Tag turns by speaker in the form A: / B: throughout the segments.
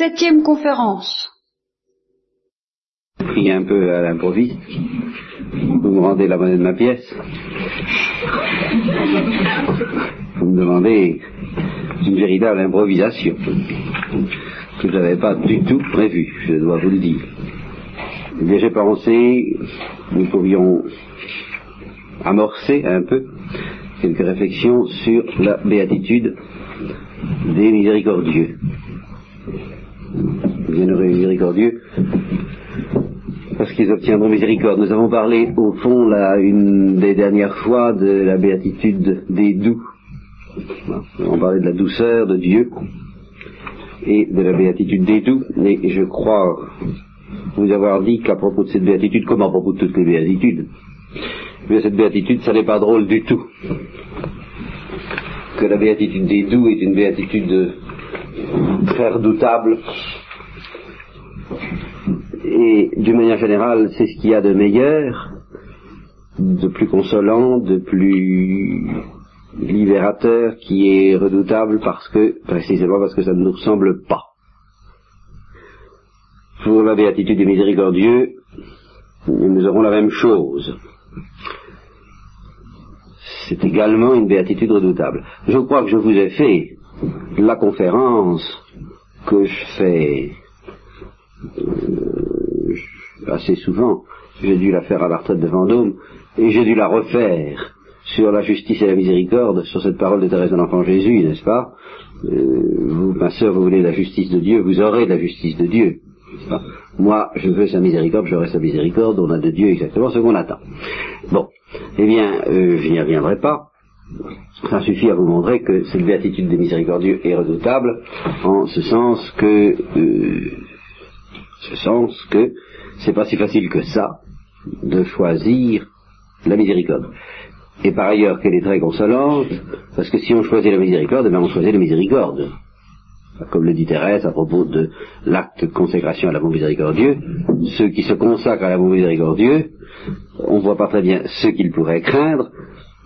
A: Septième conférence.
B: Pris un peu à l'improviste. Vous me rendez la monnaie de ma pièce. Vous me demandez une véritable improvisation que je n'avais pas du tout prévu, je dois vous le dire. J'ai pensé, nous pourrions amorcer un peu quelques réflexions sur la béatitude des miséricordieux. Bienheureux miséricordieux, parce qu'ils obtiendront miséricorde. Nous avons parlé, au fond, là, une des dernières fois, de la béatitude des doux. Avons parlé de la douceur de Dieu et de la béatitude des doux, et je crois vous avoir dit qu'à propos de cette béatitude, comme à propos de toutes les béatitudes, mais cette béatitude, ça n'est pas drôle du tout. Que la béatitude des doux est une béatitude très redoutable. Et d'une manière générale, c'est ce qu'il y a de meilleur, de plus consolant, de plus libérateur, qui est redoutable parce que, précisément parce que ça ne nous ressemble pas. Pour la béatitude des miséricordieux, nous aurons la même chose c'est également une béatitude redoutable. Je crois que je vous ai fait la conférence que je fais euh, assez souvent. J'ai dû la faire à la retraite de Vendôme et j'ai dû la refaire sur la justice et la miséricorde, sur cette parole de Thérèse de l'Enfant Jésus, n'est-ce pas? Euh, Vous, ma sœur, vous voulez la justice de Dieu, vous aurez la justice de Dieu. Moi, je veux sa miséricorde, j'aurai sa miséricorde, on a de Dieu exactement ce qu'on attend. Bon, eh bien, euh, je n'y reviendrai pas. Ça suffit à vous montrer que cette béatitude des miséricordieux est redoutable, en ce sens que, euh, ce sens que c'est pas si facile que ça de choisir la miséricorde. Et par ailleurs qu'elle est très consolante, parce que si on choisit la miséricorde, eh on choisit la miséricorde comme le dit Thérèse à propos de l'acte de consécration à l'amour miséricordieux, ceux qui se consacrent à l'amour miséricordieux, on ne voit pas très bien ce qu'ils pourraient craindre,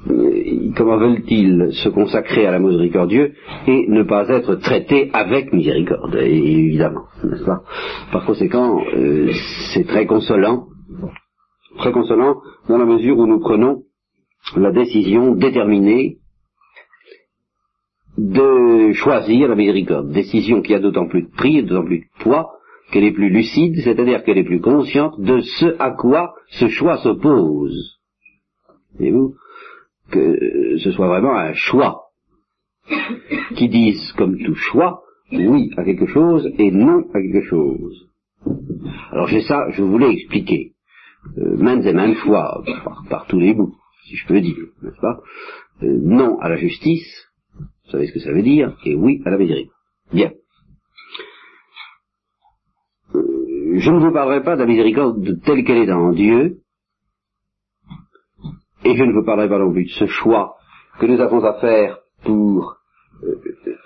B: comment veulent-ils se consacrer à l'amour miséricordieux et ne pas être traités avec miséricorde, évidemment, n'est-ce pas? Par conséquent, euh, c'est très consolant, très consolant dans la mesure où nous prenons la décision déterminée de choisir la miséricorde. Décision qui a d'autant plus de prix et d'autant plus de poids qu'elle est plus lucide, c'est-à-dire qu'elle est plus consciente de ce à quoi ce choix s'oppose. Voyez-vous Que ce soit vraiment un choix qui dise, comme tout choix, oui à quelque chose et non à quelque chose. Alors j'ai ça, je voulais expliquer, euh, maintes et maintes fois, par, tous les bouts, si je peux dire, n'est-ce pas? Euh, Non à la justice, vous savez ce que ça veut dire Et oui à la miséricorde. Bien. Euh, je ne vous parlerai pas de la miséricorde telle qu'elle est dans Dieu, et je ne vous parlerai pas non plus de ce choix que nous avons à faire pour euh,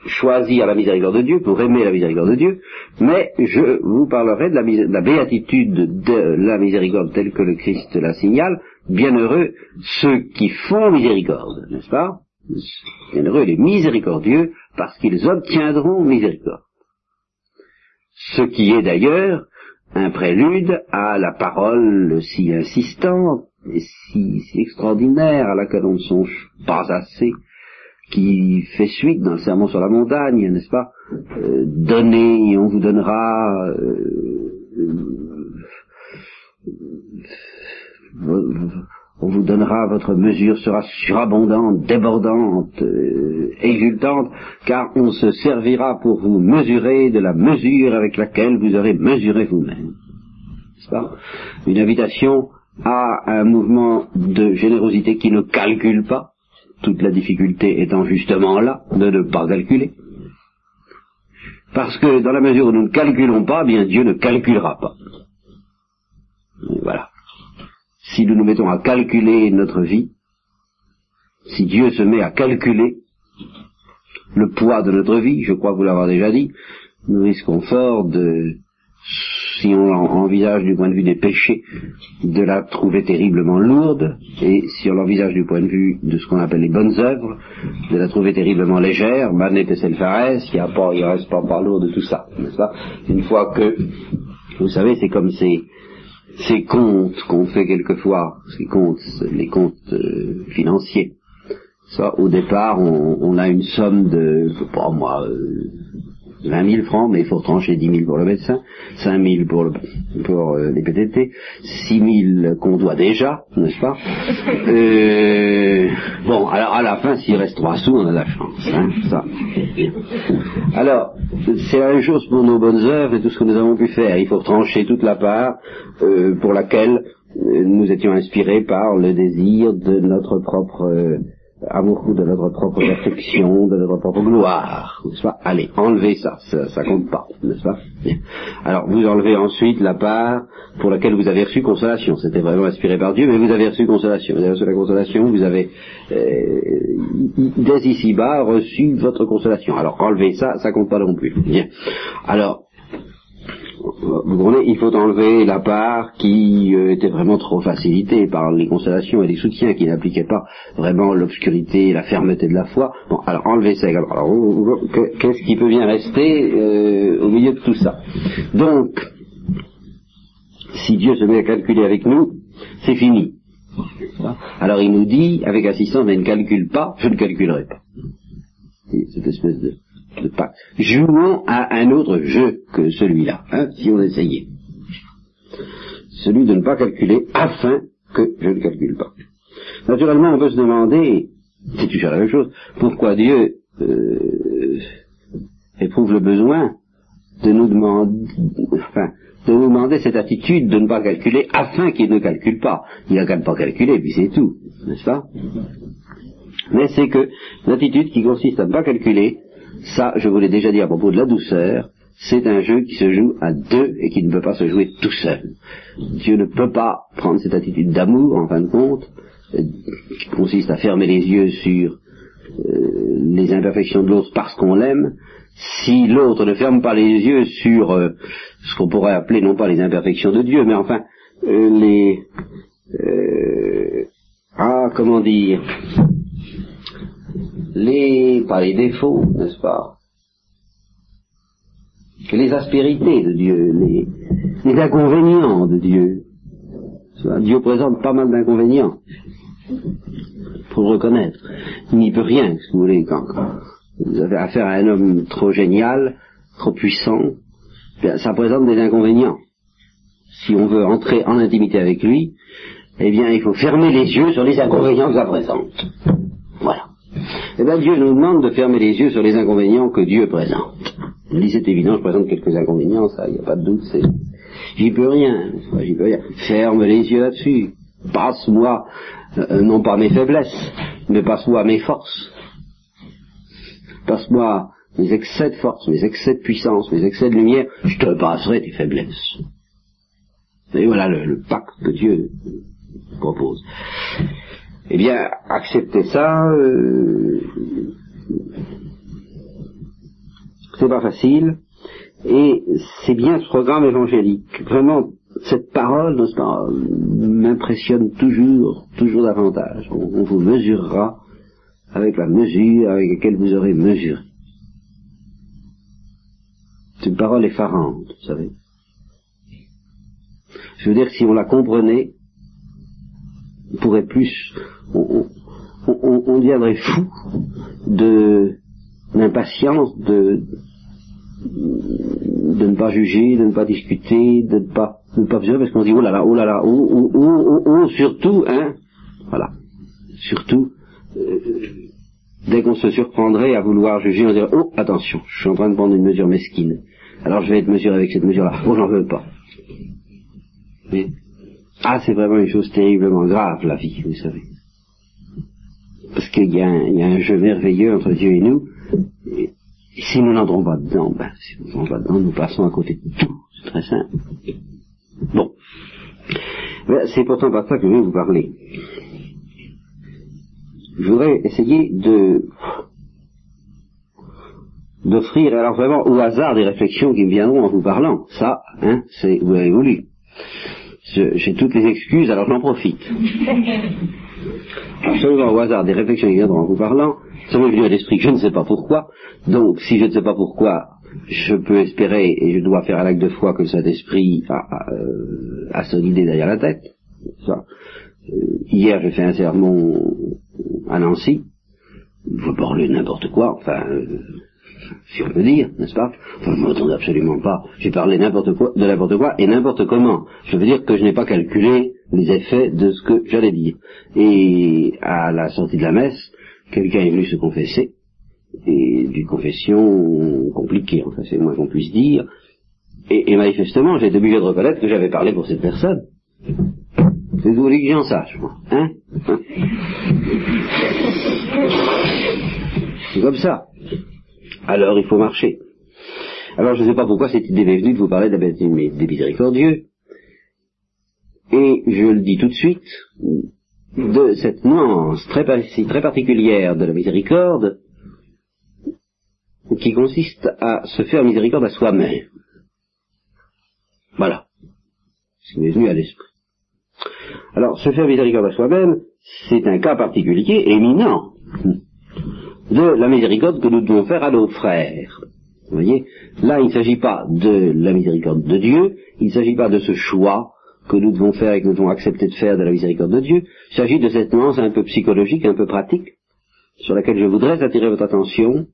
B: choisir la miséricorde de Dieu, pour aimer la miséricorde de Dieu, mais je vous parlerai de la, de la béatitude de la miséricorde telle que le Christ la signale, bienheureux ceux qui font miséricorde, n'est-ce pas? Bienheureux les miséricordieux, parce qu'ils obtiendront miséricorde. Ce qui est d'ailleurs un prélude à la parole si insistante et si, extraordinaire à laquelle on ne songe pas assez, qui fait suite dans le sermon sur la montagne, n'est-ce pas? Euh, Donnez, on vous donnera. Euh, euh, on vous donnera, votre mesure sera surabondante, débordante, euh, exultante, car on se servira pour vous mesurer de la mesure avec laquelle vous aurez mesuré vous-même. N'est-ce pas? Une invitation à un mouvement de générosité qui ne calcule pas, toute la difficulté étant justement là, de ne pas calculer. Parce que dans la mesure où nous ne calculons pas, bien Dieu ne calculera pas. voilà si nous nous mettons à calculer notre vie, si Dieu se met à calculer le poids de notre vie, je crois vous l'avoir déjà dit, nous risquons fort de si on l'envisage du point de vue des péchés, de la trouver terriblement lourde, et si on l'envisage du point de vue de ce qu'on appelle les bonnes œuvres, de la trouver terriblement légère, Manet et Selfares, il il reste pas par lourd de tout ça, n'est-ce pas? Une fois que, vous savez, c'est comme ces, ces comptes qu'on fait quelquefois, ces comptes, les comptes euh, financiers. Ça, au départ, on, a une somme de, je sais pas moi, euh, 20 000 francs, mais il faut trancher 10 000 pour le médecin, 5 000 pour, le, pour euh, les PTT, 6 000 qu'on doit déjà, n'est-ce pas? Euh, Bon, alors à la fin, s'il reste 3 sous, on a la chance. Hein, ça. Alors, c'est la même chose pour nos bonnes œuvres et tout ce que nous avons pu faire. Il faut trancher toute la part euh, pour laquelle nous étions inspirés par le désir de notre propre amour de notre propre perfection, de notre propre gloire, Allez, enlevez ça, ça, compte pas, n'est-ce pas? Alors, vous enlevez ensuite la part pour laquelle vous avez reçu consolation. C'était vraiment inspiré par Dieu, mais vous avez reçu consolation. Vous avez reçu la consolation, vous avez, euh, dès ici-bas, reçu votre consolation. Alors, enlevez ça, ça compte pas non plus. Alors, vous comprenez, il faut enlever la part qui euh, était vraiment trop facilitée par les constellations et les soutiens qui n'appliquaient pas vraiment l'obscurité et la fermeté de la foi. Bon, alors enlevez ça. Alors, qu'est-ce qui peut bien rester euh, au milieu de tout ça? Donc, si Dieu se met à calculer avec nous, c'est fini. Alors il nous dit, avec assistance, mais ne calcule pas, je ne calculerai pas. Cette espèce de pas. Jouons à un autre jeu que celui-là, hein, si on essayait. Celui de ne pas calculer afin que je ne calcule pas. Naturellement, on peut se demander, c'est toujours la même chose, pourquoi Dieu euh, éprouve le besoin de nous demander, enfin, de nous demander cette attitude de ne pas calculer afin qu'il ne calcule pas. Il n'a qu'à ne pas calculer, puis c'est tout, n'est-ce pas? Mais c'est que l'attitude qui consiste à ne pas calculer, ça, je vous l'ai déjà dit à propos de la douceur, c'est un jeu qui se joue à deux et qui ne peut pas se jouer tout seul. Dieu ne peut pas prendre cette attitude d'amour, en fin de compte, euh, qui consiste à fermer les yeux sur euh, les imperfections de l'autre parce qu'on l'aime, si l'autre ne ferme pas les yeux sur euh, ce qu'on pourrait appeler non pas les imperfections de Dieu, mais enfin les ah comment dire les, les défauts, n'est-ce pas? Les aspérités de Dieu, les, inconvénients de Dieu. Dieu présente pas mal d'inconvénients. Faut le reconnaître. Il n'y peut rien, si vous voulez, quand vous avez affaire à un homme trop génial, trop puissant, ça présente des inconvénients. Si on veut entrer en intimité avec lui, eh bien, il faut fermer les yeux sur les inconvénients que ça présente. Eh bien, Dieu nous demande de fermer les yeux sur les inconvénients que Dieu présente. Il dit, c'est évident, je présente quelques inconvénients, ça, il n'y a pas de doute, c'est... J'y peux rien, j'y peux rien. Ferme les yeux là-dessus. Passe-moi, euh, non pas mes faiblesses, mais passe-moi mes forces. Passe-moi mes excès de force, mes excès de puissance, mes excès de lumière, je te passerai tes faiblesses. Et voilà le pacte que Dieu propose. Eh bien, accepter ça, euh, c'est pas facile, et c'est bien ce programme évangélique. Vraiment, cette parole, m'impressionne toujours, toujours davantage. On, vous mesurera avec la mesure avec laquelle vous aurez mesuré. C'est une parole effarante, vous savez. Je veux dire, si on la comprenait, on pourrait plus on, on, deviendrait fou de d'impatience, de, ne pas juger, de ne pas discuter, de ne pas, de ne parce qu'on dit oh là là, oh là là, oh, oh, oh, oh, surtout, hein, voilà, surtout, euh, dès qu'on se surprendrait à vouloir juger, on dirait oh attention, je suis en train de prendre une mesure mesquine, alors je vais être mesuré avec cette mesure-là, oh j'en veux pas. Ah c'est vraiment une chose terriblement grave la vie, vous savez parce qu'il y, a un jeu merveilleux entre Dieu et nous. Et, si nous n'entrons pas dedans, ben, si nous n'entrons pas dedans, nous passons à côté de tout. C'est très simple. Bon. Ben, c'est pourtant pas ça que je vais vous parler. Je voudrais essayer de d'offrir alors vraiment au hasard des réflexions qui me viendront en vous parlant. Ça, hein, c'est vous avez voulu. J'ai toutes les excuses, alors j'en profite. Absolument au hasard des réflexions qui viendront en vous parlant, ça m'est venu à l'esprit, je ne sais pas pourquoi. Donc, si je ne sais pas pourquoi, je peux espérer et je dois faire un acte de foi que cet esprit a, a, euh, a son idée derrière la tête. Ça. Euh, hier, j'ai fait un sermon à Nancy. Vous parlez n'importe quoi, enfin, euh, si on peut dire, n'est-ce pas? Enfin, je ne m'attendais absolument pas. J'ai parlé n'importe quoi, de n'importe quoi et n'importe comment. Je veux dire que je n'ai pas calculé les effets de ce que j'allais dire. Et à la sortie de la messe, quelqu'un est venu se confesser, et d'une confession compliquée, enfin c'est moins qu'on puisse dire, et, manifestement j'ai été obligé de reconnaître que j'avais parlé pour cette personne. C'est vous voulez que j'en sache, moi, hein? C'est comme ça. Alors il faut marcher. Alors je ne sais pas pourquoi cette idée m'est venue de vous parler des miséricordieux. Et je le dis tout de suite, de cette nuance très, très particulière de la miséricorde qui consiste à se faire miséricorde à soi-même. Voilà. Ce qui m'est venu à l'esprit. Alors, se faire miséricorde à soi-même, c'est un cas particulier, éminent, de la miséricorde que nous devons faire à nos frères. Vous voyez Là, il ne s'agit pas de la miséricorde de Dieu, il ne s'agit pas de ce choix que nous devons faire et que nous devons accepter de faire de la miséricorde de Dieu, il s'agit de cette nuance un peu psychologique, un peu pratique, sur laquelle je voudrais attirer votre attention,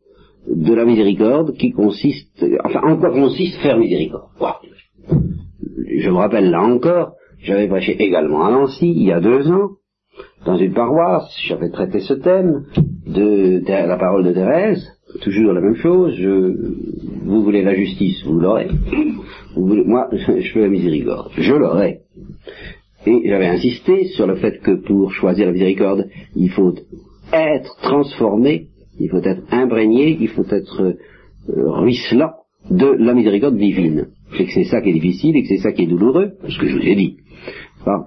B: de la miséricorde qui consiste, enfin, en quoi consiste faire miséricorde. Je me rappelle là encore, j'avais prêché également à Nancy, il y a deux ans, dans une paroisse, j'avais traité ce thème de, la parole de Thérèse, toujours la même chose, vous voulez la justice, vous l'aurez. moi, je veux la miséricorde, je l'aurai. Et j'avais insisté sur le fait que pour choisir la miséricorde, il faut être transformé, il faut être imprégné, il faut être euh, ruisselant de la miséricorde divine. Et que c'est ça qui est difficile et que c'est ça qui est douloureux, ce que je vous ai dit.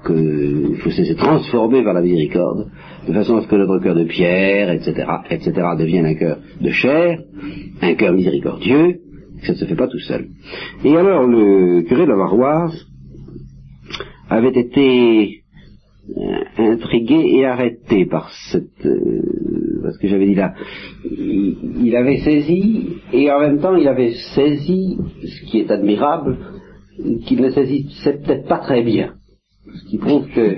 B: Qu'il faut se transformer vers la miséricorde, de façon à ce que notre cœur de pierre, etc., etc., devienne un cœur de chair, un cœur miséricordieux, ça ne se fait pas tout seul. Et alors le curé de la Varoise avait été euh, intrigué et arrêté par cette euh, parce que j'avais dit là il, avait saisi et en même temps il avait saisi ce qui est admirable qu'il ne saisissait peut-être pas très bien ce qui prouve que euh,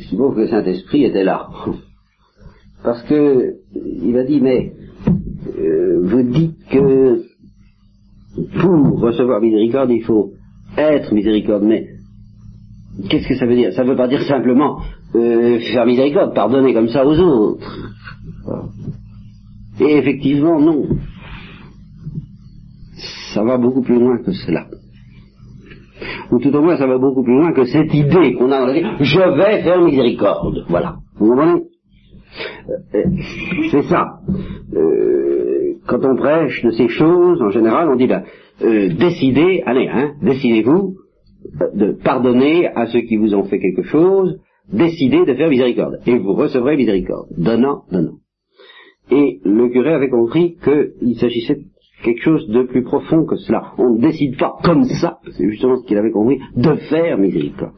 B: ce qui prouve que le Saint Esprit était là parce que il m'a dit mais vous dites que pour recevoir miséricorde, il faut être miséricorde, mais qu'est-ce que ça veut dire? Ça ne veut pas dire simplement euh, faire miséricorde, pardonner comme ça aux autres. Et effectivement, non. Ça va beaucoup plus loin que cela. Ou tout au moins, ça va beaucoup plus loin que cette idée qu'on a dans la vie, je vais faire miséricorde. Voilà. Vous comprenez euh, euh, C'est ça quand on prêche de ces choses, en général, on dit là, euh, décidez, allez, hein, décidez-vous de pardonner à ceux qui vous ont fait quelque chose, décidez de faire miséricorde, et vous recevrez miséricorde, donnant, donnant. Et le curé avait compris qu'il s'agissait quelque chose de plus profond que cela. On ne décide pas comme ça, c'est justement ce qu'il avait compris, de faire miséricorde.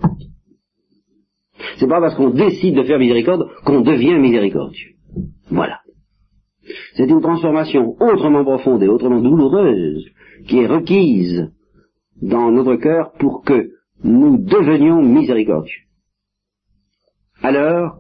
B: C'est pas parce qu'on décide de faire miséricorde qu'on devient miséricordieux. Voilà. C'est une transformation autrement profonde et autrement douloureuse qui est requise dans notre cœur pour que nous devenions miséricordieux. Alors,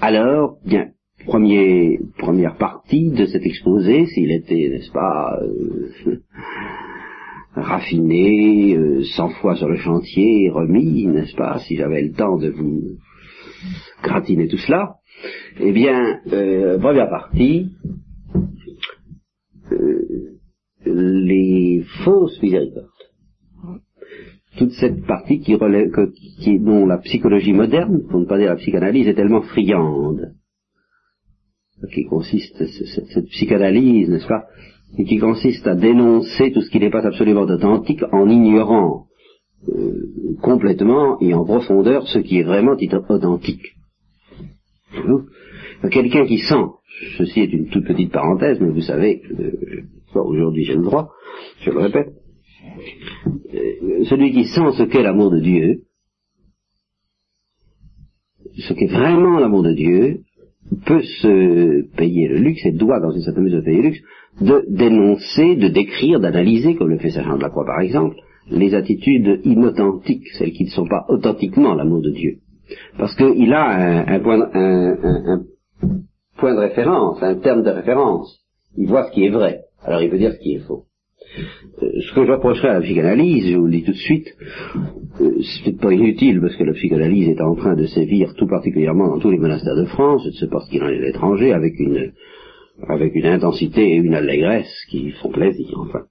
B: alors, bien, première partie de cet exposé, s'il était, n'est-ce pas, euh, raffiné, euh, cent fois sur le chantier, remis, n'est-ce pas, si j'avais le temps de vous gratiner tout cela, eh bien, euh, première partie, euh, les fausses miséricordes. Toute cette partie qui relève, dont la psychologie moderne, pour ne pas dire la psychanalyse, est tellement friande, qui consiste, cette, psychanalyse, n'est-ce pas, et qui consiste à dénoncer tout ce qui n'est pas absolument authentique en ignorant euh, complètement et en profondeur ce qui est vraiment authentique. Quelqu'un qui sent, ceci est une toute petite parenthèse, mais vous savez, euh, aujourd'hui j'ai le droit, je le répète, euh, celui qui sent ce qu'est l'amour de Dieu, ce qu'est vraiment l'amour de Dieu, peut se payer le luxe et doit, dans une certaine mesure, payer le luxe de dénoncer, de décrire, d'analyser, comme le fait Saint Jean de la Croix par exemple, les attitudes inauthentiques, celles qui ne sont pas authentiquement l'amour de Dieu. Parce qu'il a un, point, un, point de référence, un terme de référence. Il voit ce qui est vrai, alors il peut dire ce qui est faux. Euh, ce que je reprocherais à la psychanalyse, je vous le dis tout de suite, euh, c'est pas inutile parce que la psychanalyse est en train de sévir tout particulièrement dans tous les monastères de France, je ne sais pas ce qu'il avec une, avec une intensité et une allégresse qui font plaisir, enfin.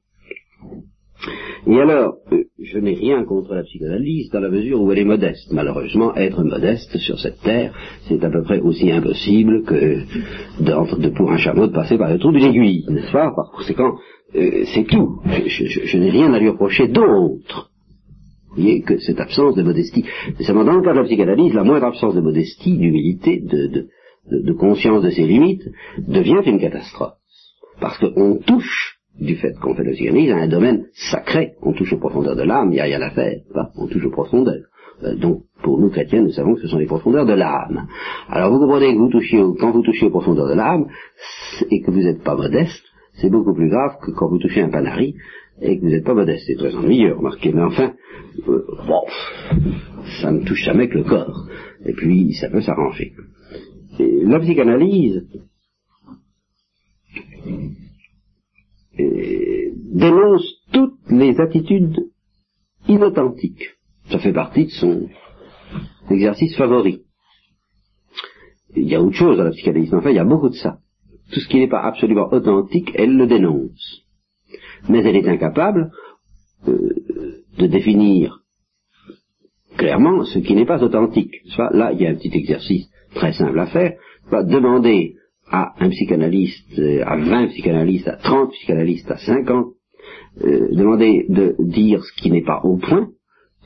B: Et alors, euh, je n'ai rien contre la psychanalyse dans la mesure où elle est modeste. Malheureusement, être modeste sur cette terre, c'est à peu près aussi impossible que de, pour un chameau de passer par le trou d'une aiguille, n'est-ce pas? Par conséquent, euh, c'est tout. Je, n'ai rien à lui reprocher d'autre. Vous voyez que cette absence de modestie. Mais seulement dans le cas de la psychanalyse, la moindre absence de modestie, d'humilité, de, de conscience de ses limites, devient une catastrophe. Parce qu'on touche du fait qu'on fait le psychanalyse à un domaine sacré. On touche aux profondeurs de l'âme, il n'y a rien à faire. On touche aux profondeurs. Euh, donc, pour nous chrétiens, nous savons que ce sont les profondeurs de l'âme. Alors, vous comprenez que vous touchez quand vous touchez aux profondeurs de l'âme, et que vous n'êtes pas modeste, c'est beaucoup plus grave que quand vous touchez un panari, et que vous n'êtes pas modeste. C'est très ennuyeux, remarquez. Mais enfin, euh, bon, ça ne touche jamais que le corps. Et puis, ça peut s'arranger. La psychanalyse, dénonce toutes les attitudes inauthentiques. Ça fait partie de son exercice favori. Il y a autre chose à la psychanalyse, enfin il y a beaucoup de ça. Tout ce qui n'est pas absolument authentique, elle le dénonce. Mais elle est incapable euh, de définir clairement ce qui n'est pas authentique. Là, il y a un petit exercice très simple à faire. demander à un psychanalyste, euh, à 20 psychanalystes, à 30 psychanalystes, à 50, euh, demander de dire ce qui n'est pas au point,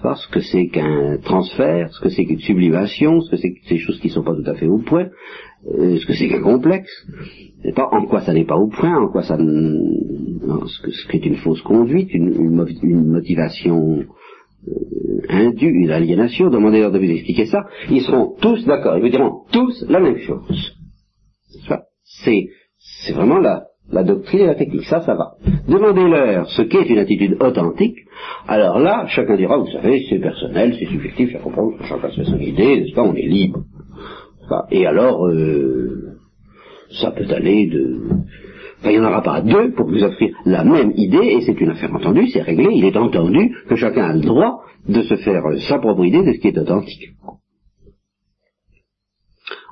B: ce que c'est qu'un transfert, ce que c'est qu'une sublimation, ce que c'est que ces choses qui ne sont pas tout à fait au point, euh, ce que c'est qu'un complexe, pas en quoi ça n'est pas au point, en quoi ça, ce, que, ce qu'est une fausse conduite, une, motivation indue, une aliénation, demandez-leur de vous expliquer ça, ils seront tous d'accord, ils vous diront tous la même chose. C'est, c'est vraiment la, la doctrine et la technique. Ça, ça va. Demandez-leur ce qu'est une attitude authentique. Alors là, chacun dira, vous savez, c'est personnel, c'est subjectif, ça comprend, chacun se fait son idée, n'est-ce pas, on est libre. Et alors, euh, ça peut aller de... Enfin, il n'y en aura pas deux pour vous offrir la même idée, et c'est une affaire entendue, c'est réglé, il est entendu que chacun a le droit de se faire sa propre idée de ce qui est authentique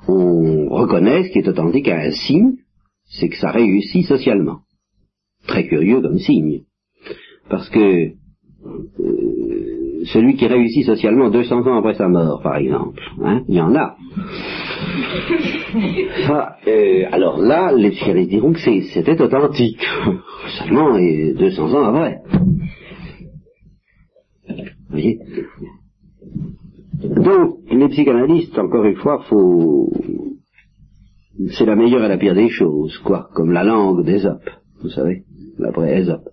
B: on reconnaît ce qui est authentique à un signe, c'est que ça réussit socialement. Très curieux comme signe. Parce que euh, celui qui réussit socialement 200 ans après sa mort, par exemple, hein, il y en a. Euh, alors là, les psychanalystes diront que c'était authentique. Seulement 200 ans après. Vous voyez? Donc, les psychanalystes, encore une fois, faut... c'est la meilleure et la pire des choses, quoi, comme la langue d'Ésope, vous savez, d'après Ésope.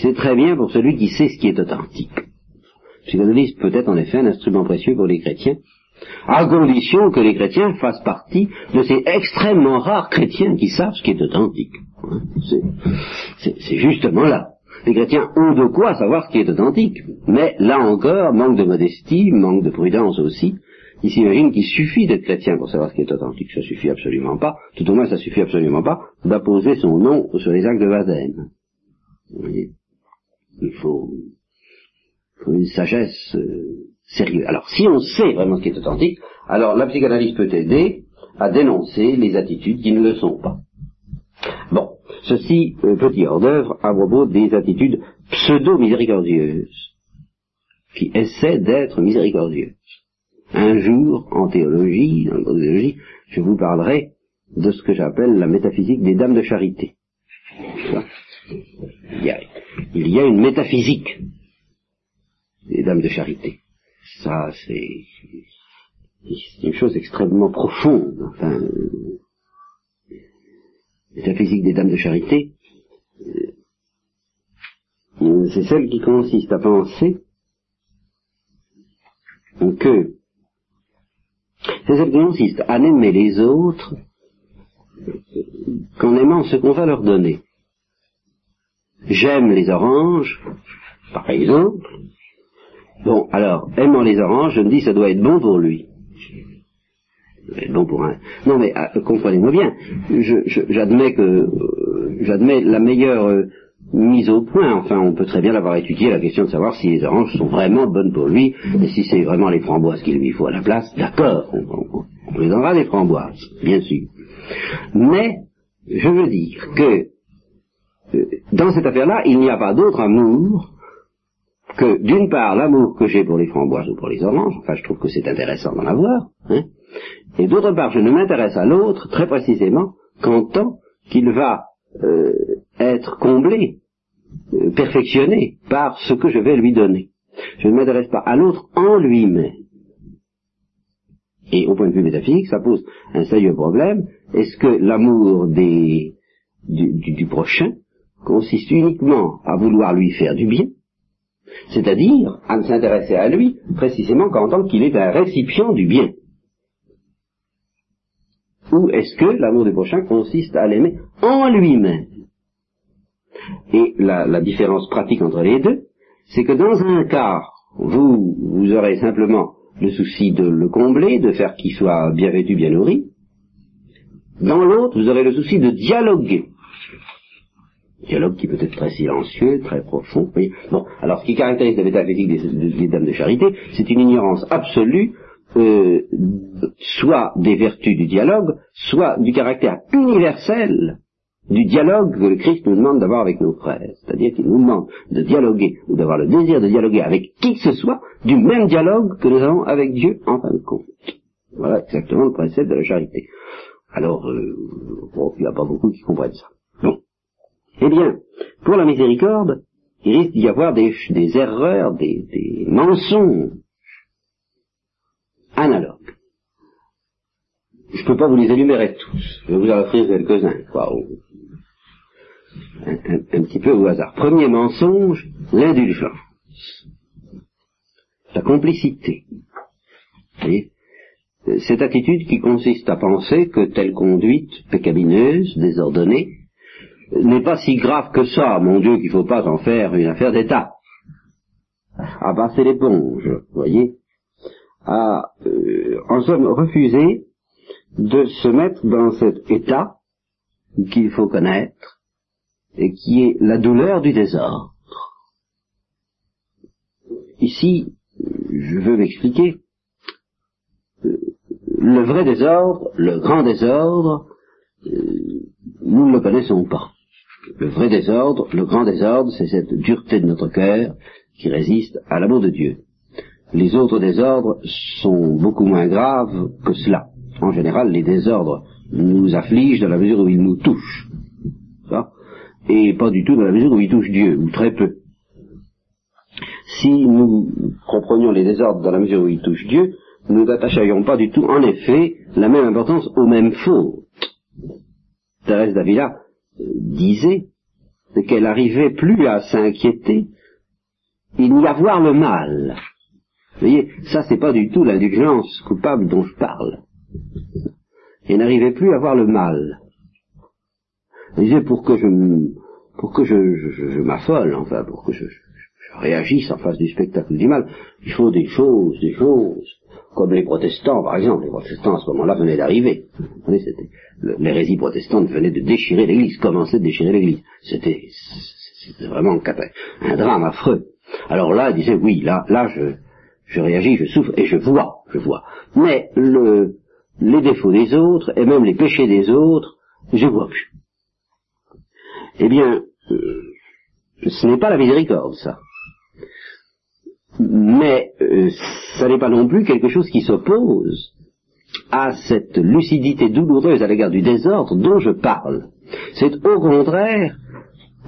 B: C'est très bien pour celui qui sait ce qui est authentique. Le psychanalyste peut être en effet un instrument précieux pour les chrétiens, à condition que les chrétiens fassent partie de ces extrêmement rares chrétiens qui savent ce qui est authentique. Hein, c'est justement là les chrétiens ont de quoi savoir ce qui est authentique. Mais là encore, manque de modestie, manque de prudence aussi. Ils s'imaginent qu'il suffit d'être chrétien pour savoir ce qui est authentique. Ça suffit absolument pas. Tout au moins, ça suffit absolument pas d'apposer son nom sur les actes de baptême. Vous voyez Il faut, une sagesse euh, sérieuse. Alors, si on sait vraiment ce qui est authentique, alors la psychanalyse peut aider à dénoncer les attitudes qui ne le sont pas. Bon, Ceci, euh, petit hors d'œuvre, à propos des attitudes pseudo-miséricordieuses, qui essaient d'être miséricordieuses. Un jour, en théologie, dans théologie, je vous parlerai de ce que j'appelle la métaphysique des dames de charité. Il y, a, une métaphysique des dames de charité. Ça, c'est une chose extrêmement profonde. Enfin, métaphysique des dames de charité, euh, c'est celle qui consiste à penser que c'est celle qui consiste à n'aimer les autres qu'en aimant ce qu'on va leur donner. J'aime les oranges, par exemple. Bon, alors, aimant les oranges, je me dis ça doit être bon pour lui. Bon pour un. Non mais ah, comprenez-moi bien. J'admets que euh, j'admets la meilleure euh, mise au point. Enfin, on peut très bien l'avoir étudié la question de savoir si les oranges sont vraiment bonnes pour lui et si c'est vraiment les framboises qu'il lui faut à la place. D'accord, on, on, les donnera des framboises, bien sûr. Mais je veux dire que euh, dans cette affaire-là, il n'y a pas d'autre amour que, d'une part, l'amour que j'ai pour les framboises ou pour les oranges, enfin je trouve que c'est intéressant d'en avoir, hein, et d'autre part, je ne m'intéresse à l'autre très précisément qu'en tant qu'il va euh, être comblé, euh, perfectionné par ce que je vais lui donner. Je ne m'intéresse pas à l'autre en lui-même. Et au point de vue métaphysique, ça pose un sérieux problème. Est-ce que l'amour du, du prochain consiste uniquement à vouloir lui faire du bien, c'est-à-dire à ne s'intéresser à lui précisément qu'en tant qu'il est un récipient du bien Ou est-ce que l'amour du prochain consiste à l'aimer en lui-même? Et la, différence pratique entre les deux, c'est que dans un cas, vous, aurez simplement le souci de le combler, de faire qu'il soit bien vêtu, bien nourri. Dans l'autre, vous aurez le souci de dialoguer dialogue qui peut être très silencieux, très profond. Bon, alors ce qui caractérise la métaphysique des, dames de charité, c'est une ignorance absolue, euh, soit des vertus du dialogue, soit du caractère universel du dialogue que le Christ nous demande d'avoir avec nos frères. C'est-à-dire qu'il nous demande de dialoguer ou d'avoir le désir de dialoguer avec qui que ce soit du même dialogue que nous avons avec Dieu en fin de compte. Voilà exactement le principe de la charité. Alors, euh, il n'y a pas beaucoup qui comprennent ça. Bon. Eh bien, pour la miséricorde, il risque d'y avoir des, erreurs, des, mensonges analogues. Je ne peux pas vous les énumérer tous. Je vais vous en offrir quelques-uns, quoi. Un, petit peu au hasard. Premier mensonge, l'indulgence. La complicité. Vous voyez Cette attitude qui consiste à penser que telle conduite pécamineuse, désordonnée, n'est pas si grave que ça, mon Dieu, qu'il ne faut pas en faire une affaire d'État. À passer l'éponge, vous voyez, à, euh, en somme, refuser de se mettre dans cet état qu'il faut connaître et qui est la douleur du désordre. Ici, je veux m'expliquer. Le vrai désordre, le grand désordre, euh, nous ne le connaissons pas. Le vrai désordre, le grand désordre, c'est cette dureté de notre cœur qui résiste à l'amour de Dieu. Les autres désordres sont beaucoup moins graves que cela. En général, les désordres nous affligent dans la mesure où ils nous touchent. Et pas du tout dans la mesure où ils touchent Dieu, ou très peu. Si nous comprenions les désordres dans la mesure où ils touchent Dieu, nous n'attacherions pas du tout, en effet, la même importance aux mêmes fautes. Thérèse d'Avila disait qu'elle n'arrivait plus à s'inquiéter, il n'y a voir le mal. Vous voyez, ça c'est pas du tout l'indulgence coupable dont je parle. Elle n'arrivait plus à voir le mal. Elle disait pour que je pour que je, m'affole, enfin, pour que je, je, réagisse en face du spectacle du mal, il faut des choses, des choses, comme les protestants, par exemple. Les protestants, à ce moment-là, venaient d'arriver. L'hérésie protestante venait de déchirer l'Église, commençait de déchirer l'Église. C'était vraiment un drame affreux. Alors là, il disait, oui, là, là, je, je réagis, je souffre, et je vois, je vois. Mais le, les défauts des autres, et même les péchés des autres, je vois plus. Eh bien, euh, ce n'est pas la miséricorde, ça mais euh, ça n'est pas non plus quelque chose qui s'oppose à cette lucidité douloureuse à l'égard du désordre dont je parle. C'est au contraire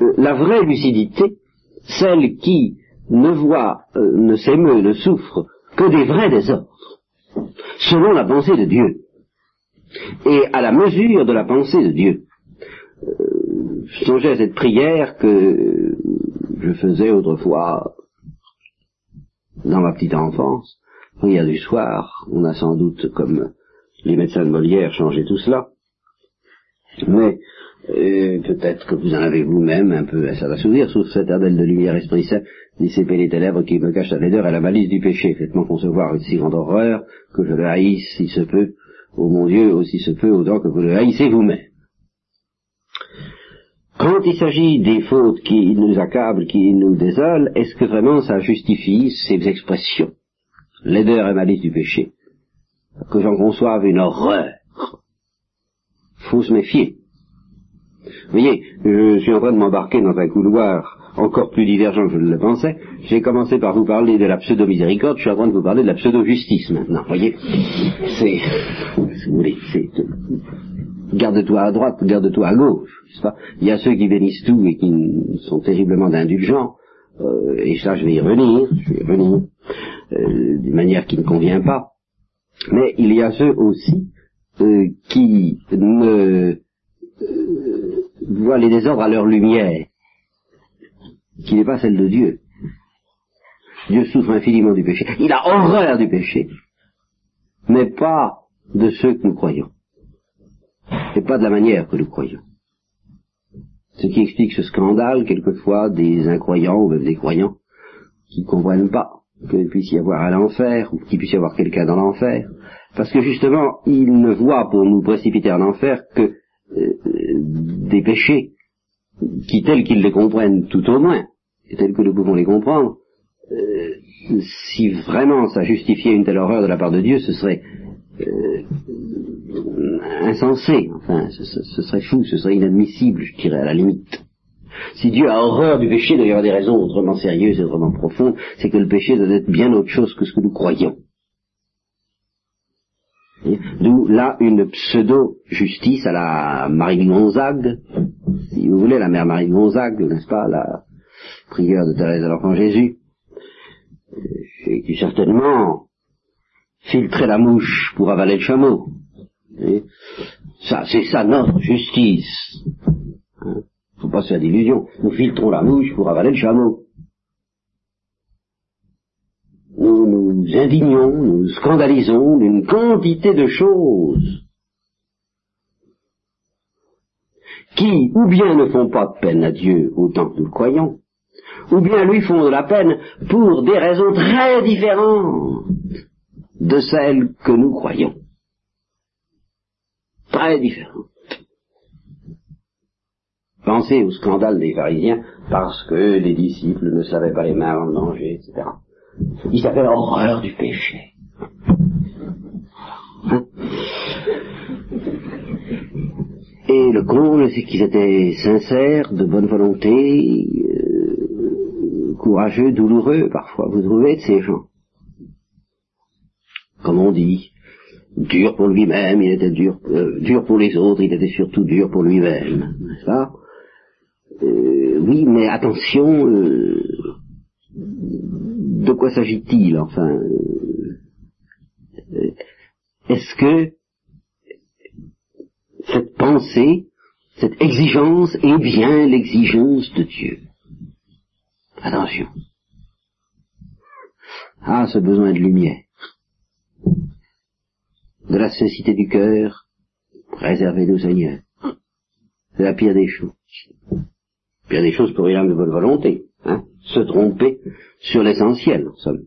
B: euh, la vraie lucidité, celle qui ne voit, euh, ne s'émeut, ne souffre que des vrais désordres. selon la pensée de Dieu, et à la mesure de la pensée de Dieu. Euh, songez à cette prière que je faisais autrefois dans ma petite enfance, prière du soir, on a sans doute, comme les médecins de Molière, changé tout cela, mais euh, peut-être que vous en avez vous-même un peu, ça va s'ouvrir sous cette ardelle de lumière Esprit Saint, dissipez les ténèbres qui me cachent la laideur et la malice du péché. Faites-moi concevoir une si grande horreur que je le haïsse si se peut, ô mon Dieu, aussi se peut, autant que vous le haïssez vous-même. Quand il s'agit des fautes qui nous accablent, qui nous désolent, est-ce que vraiment ça justifie ces expressions? Laideur et malice du péché. Que j'en conçoive une horreur. Faut se méfier. Voyez, je suis en train de m'embarquer dans un couloir encore plus divergent que je ne le pensais. J'ai commencé par vous parler de la pseudo-miséricorde, je suis en train de vous parler de la pseudo-justice maintenant. Voyez, c'est, si vous voulez, c'est, garde-toi à droite, garde-toi à gauche, pas? Il y a ceux qui bénissent tout et qui sont terriblement indulgents, euh, et ça je vais y revenir, je vais y revenir, euh, d'une manière qui ne convient pas. Mais il y a ceux aussi euh, qui ne voient les désordres à leur lumière, qui n'est pas celle de Dieu. Dieu souffre infiniment du péché. Il a horreur du péché, mais pas de ceux que nous croyons. Et pas de la manière que nous croyons. Ce qui explique ce scandale, quelquefois, des incroyants ou même des croyants, qui ne comprennent pas qu'il puisse y avoir un enfer, ou qu'il puisse y avoir quelqu'un dans l'enfer, parce que justement, ils ne voient pour nous précipiter en enfer que euh, des péchés qui, tels qu'ils les comprennent tout au moins, et tels que nous pouvons les comprendre, euh, si vraiment ça justifiait une telle horreur de la part de Dieu, ce serait euh, insensé, enfin, ce, serait fou, ce serait inadmissible, je dirais, à la limite. Si Dieu a horreur du péché, il des raisons autrement sérieuses et autrement profondes, c'est que le péché doit être bien autre chose que ce que nous croyons. D'où là une pseudo-justice à la Marie Gonzague, si vous voulez, la mère Marie Gonzague, n'est-ce pas, la prieure de Thérèse de l'Enfant Jésus, et qui certainement filtrait la mouche pour avaler le chameau. ça, c'est ça notre justice. Hein Faut pas se faire d'illusions. Nous filtrons la mouche pour avaler le chameau. Nous nous indignons, nous scandalisons d'une quantité de choses qui ou bien ne font pas peine à Dieu autant que nous le croyons, ou bien lui font de la peine pour des raisons très différentes de celles que nous croyons. Très différentes. Pensez au scandale des pharisiens parce que les disciples ne savaient pas les mains avant de manger, etc. Ils avaient horreur du péché. Et le comble, c'est qu'ils étaient sincères, de bonne volonté, euh, courageux, douloureux, parfois, vous trouvez, de ces gens. Comme on dit, dur pour lui-même, il était dur, euh, pour les autres, il était surtout dur pour lui-même, n'est-ce pas? Euh, Oui, mais attention, de quoi s'agit-il, enfin Est-ce que cette pensée, cette exigence est bien l'exigence de Dieu? Attention. Ah, ce besoin de lumière, de la sincérité du cœur, préservez-nous Seigneur. C'est la pire des choses. Pire des choses pour âme de bonne volonté. Hein, se tromper sur l'essentiel, en somme.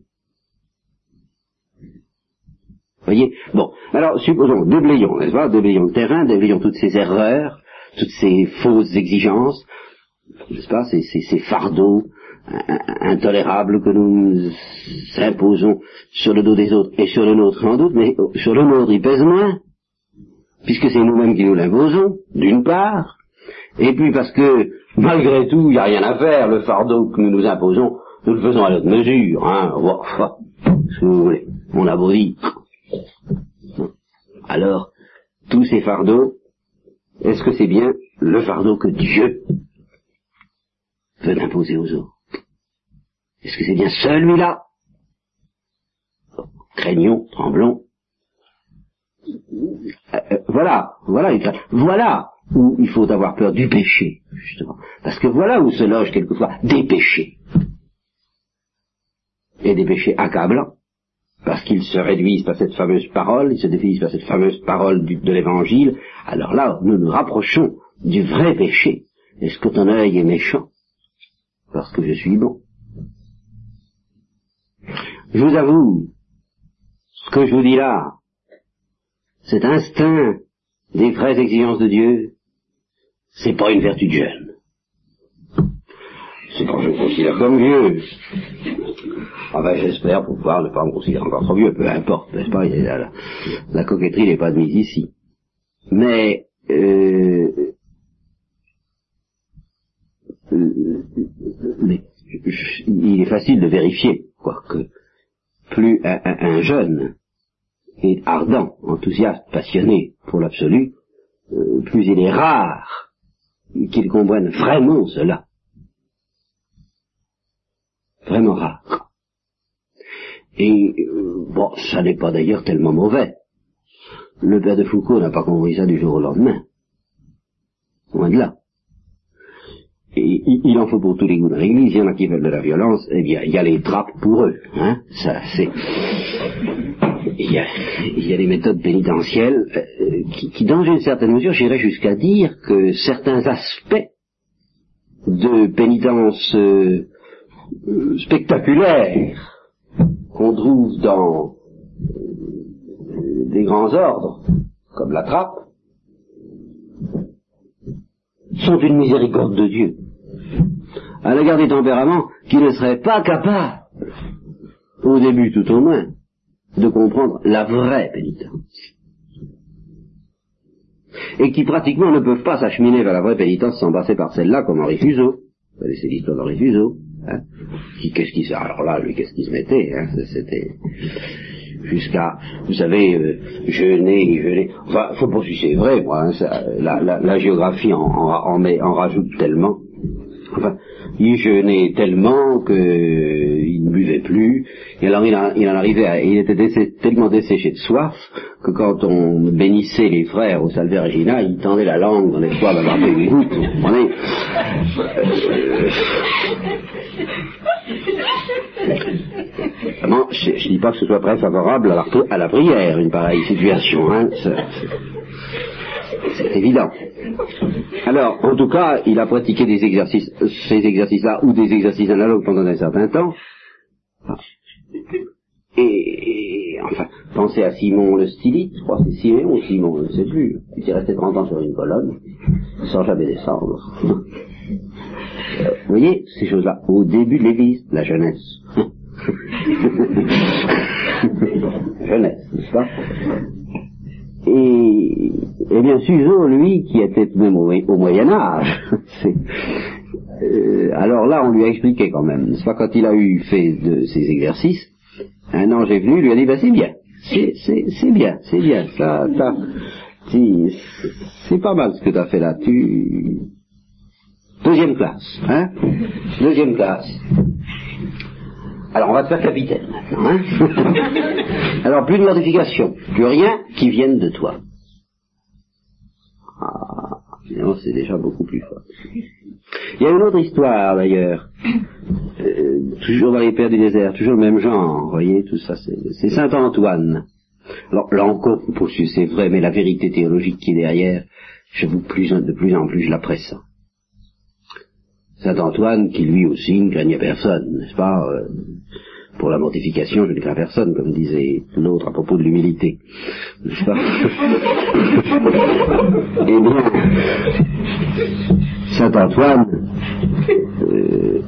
B: Voyez? Bon, alors supposons, déblayons, n'est-ce pas? Déblayons le terrain, déblayons toutes ces erreurs, toutes ces fausses exigences, n'est-ce pas? Ces, ces, fardeaux intolérables que nous imposons sur le dos des autres et sur le nôtre sans doute, mais sur le nôtre il pèse moins, puisque c'est nous-mêmes qui nous l'imposons, d'une part, et puis parce que malgré tout, il n'y a rien à faire, le fardeau que nous nous imposons, nous le faisons à notre mesure, hein, si vous voulez, on a beau dire, alors, tous ces fardeaux, est-ce que c'est bien le fardeau que Dieu veut imposer aux autres? Est-ce que c'est bien celui-là? Craignons, tremblons, euh, voilà, voilà, voilà où il faut avoir peur du péché, justement. Parce que voilà où se logent quelquefois des péchés. Et des péchés accablants, parce qu'ils se réduisent par cette fameuse parole, ils se définissent par cette fameuse parole de l'évangile. Alors là, nous nous rapprochons du vrai péché. Est-ce que ton œil est méchant Parce que je suis bon? Je vous avoue, ce que je vous dis là, cet instinct des vraies exigences de Dieu, c'est pas une vertu de jeune. C'est quand je me considère comme vieux. Enfin, j'espère pouvoir ne pas me considérer encore trop vieux, peu importe, n'est-ce pas la, coquetterie n'est pas admise ici. Mais euh, mais il est facile de vérifier, quoi, que plus un, jeune est ardent, enthousiaste, passionné pour l'absolu, euh, plus il est rare qu'il comprenne vraiment cela. Vraiment rare. Et euh, bon, ça n'est pas d'ailleurs tellement mauvais. Le père de Foucault n'a pas compris ça du jour au lendemain. Loin de là. Et il en faut pour tous les goûts dans l'Église. Il y en a qui veulent de la violence. Eh bien, il y a les trappes pour eux. Hein Ça, c'est. Il y, a, il y a des méthodes pénitentielles euh, qui, dans une certaine mesure, j'irais jusqu'à dire que certains aspects de pénitence euh, euh spectaculaire qu'on trouve dans euh, des grands ordres, comme la trappe, sont une miséricorde de Dieu. À l'égard des tempéraments qui ne seraient pas capables, au début tout au moins, de comprendre la vraie pénitence. Et qui pratiquement ne peuvent pas s'acheminer vers la vraie pénitence sans passer par celle-là, comme Henri Fuseau. Vous connaissez l'histoire d'Henri Fuseau. Hein qui, qu'est-ce qui Alors là, lui, qu'est-ce qu'il se mettait hein? C'était jusqu'à, vous savez, euh, jeûner, jeûner. Enfin, faut si c'est vrai, moi. Hein, la, la, la, géographie en, en, en, en rajoute tellement. Enfin, il jeûnait tellement qu'il ne buvait plus, et alors il, en arrivait à, il était tellement desséché de soif que quand on bénissait les frères au Salve Regina, il tendait la langue dans l'espoir d'avoir fait une goutte, vous comprenez. Je, ne dis pas que ce soit très favorable à la, prière, une pareille situation, hein, c'est évident. Alors, en tout cas, il a pratiqué des exercices, ces exercices-là, ou des exercices analogues pendant un certain temps. Et, enfin, pensez à Simon le stylite, je crois que c'est Simon ou Simon, je ne sais plus. Il s'est resté 30 ans sur une colonne, sans jamais descendre. Vous voyez, ces choses-là, au début de l'Église, la jeunesse. jeunesse, n'est-ce pas? Et, et bien Suzo, lui, qui était même au, Moyen Âge, euh, alors là, on lui a expliqué quand même, pas quand il a eu fait de ces exercices, un ange est venu, lui a dit, bah c'est bien, c'est bien, c'est bien, ça, c'est pas mal ce que tu as fait là, tu... Deuxième classe, hein Deuxième classe. Alors on va te faire capitaine maintenant. Hein Alors plus de modifications, plus rien qui vienne de toi. Ah, finalement c'est déjà beaucoup plus fort. Il y a une autre histoire d'ailleurs, euh, toujours dans les pères du désert, toujours le même genre, vous voyez, tout ça, c'est Saint Antoine. Alors là encore, c'est vrai, mais la vérité théologique qui est derrière, je vous plus, de plus en plus je la pressens. Saint Antoine, qui lui aussi ne craignait personne, n'est-ce pas euh, Pour la mortification, je ne crains personne, comme disait l'autre à propos de l'humilité, n'est-ce pas Eh bien, Saint Antoine euh,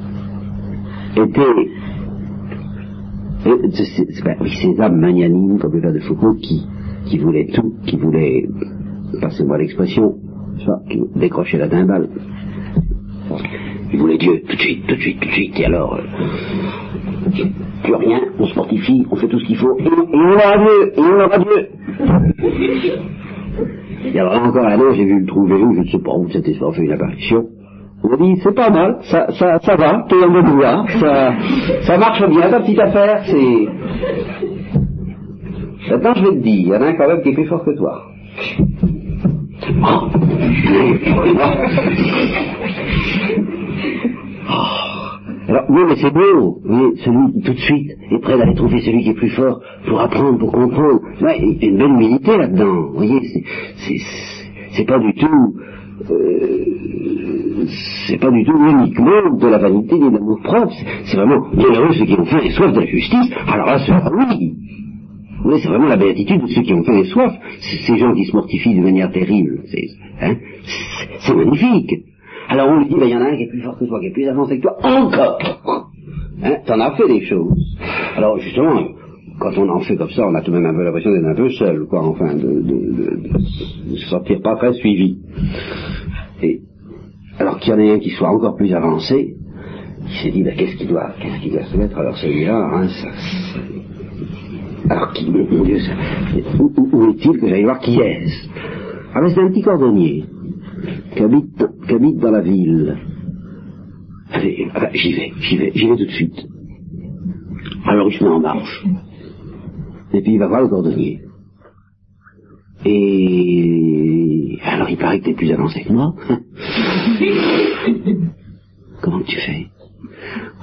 B: était ben, ces âmes magnanimes, comme le père de Foucault, qui, qui voulaient tout, qui voulaient, passez-moi l'expression, qui décrocher la timbale. Il voulait Dieu, tout de suite, tout de suite, tout de suite, et alors, euh, plus rien, on se mortifie, on fait tout ce qu'il faut, et, on aura Dieu, et on aura Dieu. Il y a vraiment encore un an, j'ai vu le trouver où, je ne sais pas où c'était, ça fait une apparition. On m'a dit, c'est pas mal, ça, ça, ça va, t'es en bon pouvoir, ça, ça marche bien, ta petite affaire, c'est... Maintenant, je vais te dire, il y en a un quand même qui est plus fort que toi. Alors, oui, mais c'est beau. Oui, celui tout de suite est prêt d'aller trouver celui qui est plus fort pour apprendre, pour comprendre. Ouais, il y a une belle humilité là-dedans. Vous voyez, c'est pas du tout. Euh, c'est pas du tout uniquement de la vanité ni de l'amour propre. C'est vraiment bienheureux ceux qui ont faim et soif de la justice. Alors là, c'est oui. Oui, c'est vraiment la béatitude de ceux qui ont faim et soif. Ces gens qui se mortifient de manière terrible. C'est hein, magnifique. Alors on lui dit, ben, il y en a un qui est plus fort que toi, qui est plus avancé que toi, encore hein, T'en as fait des choses. Alors justement, quand on en fait comme ça, on a tout de même un peu l'impression d'être un peu seul, quoi, enfin, de, de, se sentir pas très suivi. Et alors qu'il y en ait un qui soit encore plus avancé, il s'est dit, ben, qu'est-ce qu'il doit, qu'est-ce qu'il doit se mettre? Alors celui-là, hein, ça, alors qui, mon Dieu, ça, où, où est-il? Que j'aille voir qui est-ce. Ah ben c'est un petit cordonnier qui habite, dans la ville. Allez, ah, j'y vais, j'y vais, j'y vais tout de suite. Alors il se met en marche. Et puis il va voir le cordonnier. Et alors il paraît que t'es plus avancé que moi. Comment tu fais?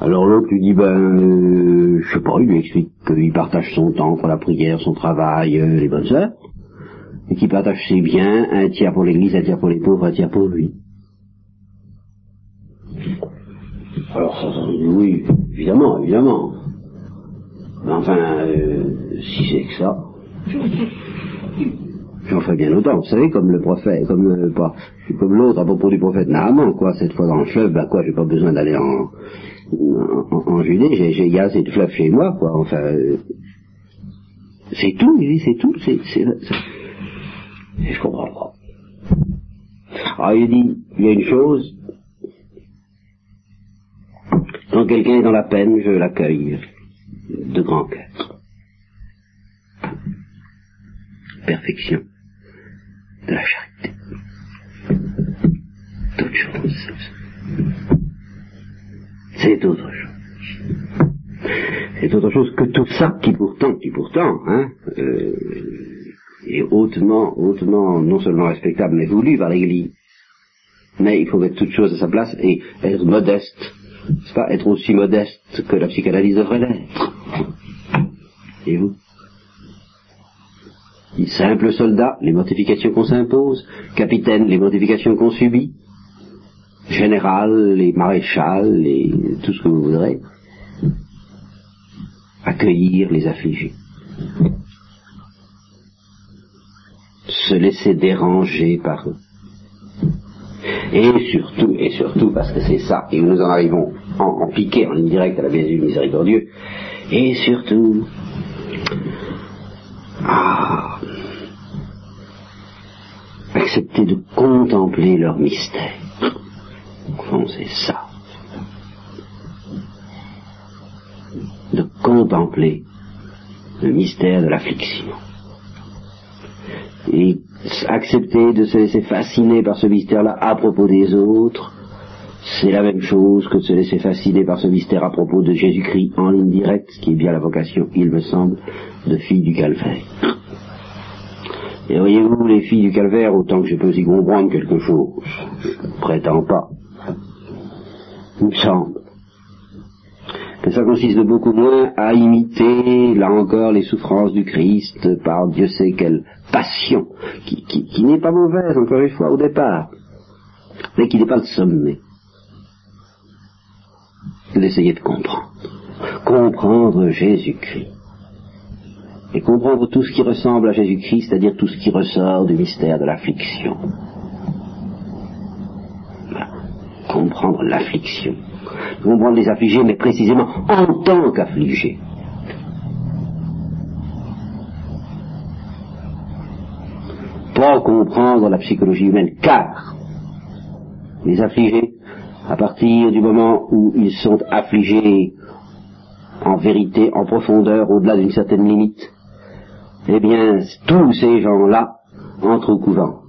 B: Alors l'autre lui dit ben euh, je sais pas, il lui explique qu'il partage son temps pour la prière, son travail, euh, les bonnes heures et qui partage ses biens, un tiers pour l'Église, un tiers pour les pauvres, un tiers pour lui. Alors, ça, oui, évidemment, évidemment. Mais enfin, euh, si c'est que ça, j'en fais bien autant. Vous savez, comme le prophète, comme euh, pas, comme l'autre à propos du prophète Naaman, quoi, cette fois dans le fleuve, ben quoi, j'ai pas besoin d'aller en, en, Judée, j'ai, assez de fleuve chez moi, quoi, enfin, euh, c'est tout, c'est tout, c'est, c'est, et je comprends pas. Alors il dit, il y a une chose, quand quelqu'un est dans la peine, je l'accueille de grand cœur. Perfection de la charité. D'autres chose. C'est autre chose. C'est autre chose que tout ça qui pourtant, qui pourtant, hein, euh, et hautement, hautement, non seulement respectable, mais voulu par l'Église. Mais il faut mettre toute chose à sa place et être modeste. C'est pas être aussi modeste que la psychanalyse devrait l'être. Et vous? Simple soldat, les mortifications qu'on s'impose. Capitaine, les mortifications qu'on subit. Général, les maréchals, les, tout ce que vous voudrez. Accueillir les affligés se laisser déranger par eux. Et surtout, et surtout, parce que c'est ça, et nous en arrivons en, piqué, en ligne directe à la Jésus miséricordieux, et surtout, ah, accepter de contempler leur mystère. Au c'est ça. De contempler le mystère de l'affliction et accepter de se laisser fasciner par ce mystère-là à propos des autres, c'est la même chose que de se laisser fasciner par ce mystère à propos de Jésus-Christ en ligne directe, ce qui est bien la vocation, il me semble, de filles du calvaire. Et voyez-vous, les filles du calvaire, autant que je peux y comprendre quelque chose, je prétends pas, il me semble, que ça consiste beaucoup moins à imiter, là encore, les souffrances du Christ par Dieu sait quelle passion, qui, qui, n'est pas mauvaise, encore une fois, au départ, mais qui n'est pas le sommet. D'essayer de comprendre. Comprendre Jésus-Christ. Et comprendre tout ce qui ressemble à Jésus-Christ, c'est-à-dire tout ce qui ressort du mystère de l'affliction. Comprendre l'affliction comprendre les affligés, mais précisément en tant qu'affligés. Pas comprendre la psychologie humaine, car les affligés, à partir du moment où ils sont affligés en vérité, en profondeur, au-delà d'une certaine limite, eh bien, tous ces gens-là entrent au couvent.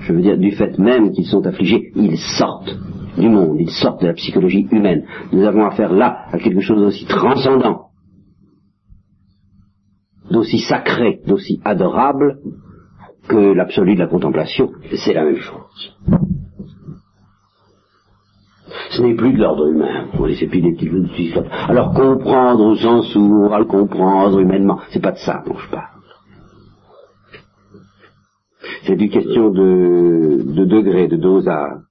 B: Je veux dire, du fait même qu'ils sont affligés, ils sortent du monde, ils sortent de la psychologie humaine. Nous avons affaire là à quelque chose aussi transcendant d'aussi sacré, d'aussi adorable que l'absolu de la contemplation. C'est la même chose. Ce n'est plus de l'ordre humain. plus des petits Alors comprendre au sens où on le comprendre humainement, c'est pas de ça dont je parle. C'est une question de, de degré, de dosage.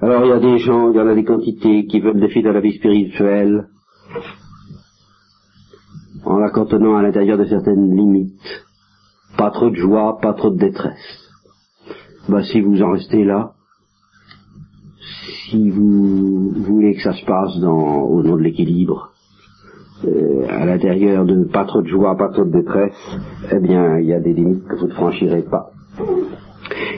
B: Alors il y a des gens, il y en a des quantités qui veulent défier de la vie spirituelle en la cantonnant à l'intérieur de certaines limites. Pas trop de joie, pas trop de détresse. Bah si vous en restez là, si vous voulez que ça se passe dans, au nom de l'équilibre, euh, à l'intérieur de pas trop de joie, pas trop de détresse, eh bien, il y a des limites que vous ne franchirez pas.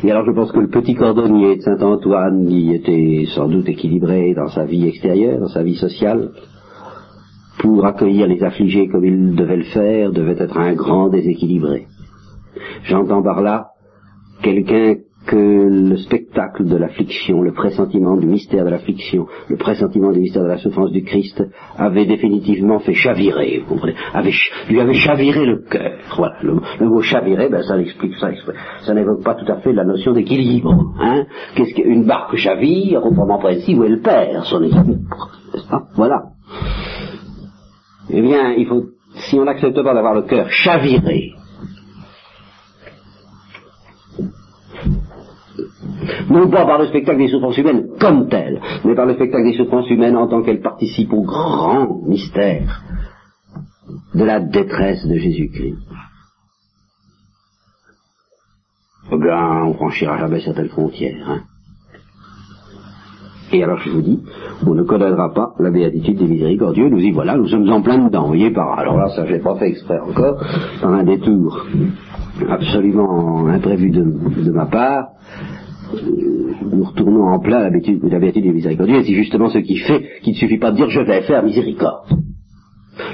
B: Et alors je pense que le petit cordonnier de Saint-Antoine, qui était sans doute équilibré dans sa vie extérieure, dans sa vie sociale, pour accueillir les affligés comme il devait le faire, devait être un grand déséquilibré. J'entends par là quelqu'un que le spectacle de l'affliction, le pressentiment du mystère de l'affliction, le pressentiment du mystère de la souffrance du Christ avait définitivement fait chavirer, vous comprenez, lui avait chaviré le cœur. Voilà, le, mot chavirer, ben ça explique ça, ça n'évoque pas tout à fait la notion d'équilibre. Hein Qu'est-ce qu'une barque chavire, autrement précis, où elle perd son équilibre, Voilà. Eh bien, il faut, si on n'accepte pas d'avoir le cœur chaviré, non pas par le spectacle des souffrances humaines comme tel, mais par le spectacle des souffrances humaines en tant qu'elles participent au grand mystère de la détresse de Jésus-Christ. Eh bien, on franchira jamais certaines frontières. Hein. Et alors je vous dis, on ne connaîtra pas la béatitude des miséricordieux, nous y voilà, nous sommes en plein dedans, vous voyez par alors là ça j'ai pas fait exprès encore, par un détour absolument imprévu de ma part, nous retournons en plein la béatitude, la béatitude miséricordieux, et c'est justement ce qui fait qu'il ne suffit pas de dire je vais faire miséricorde.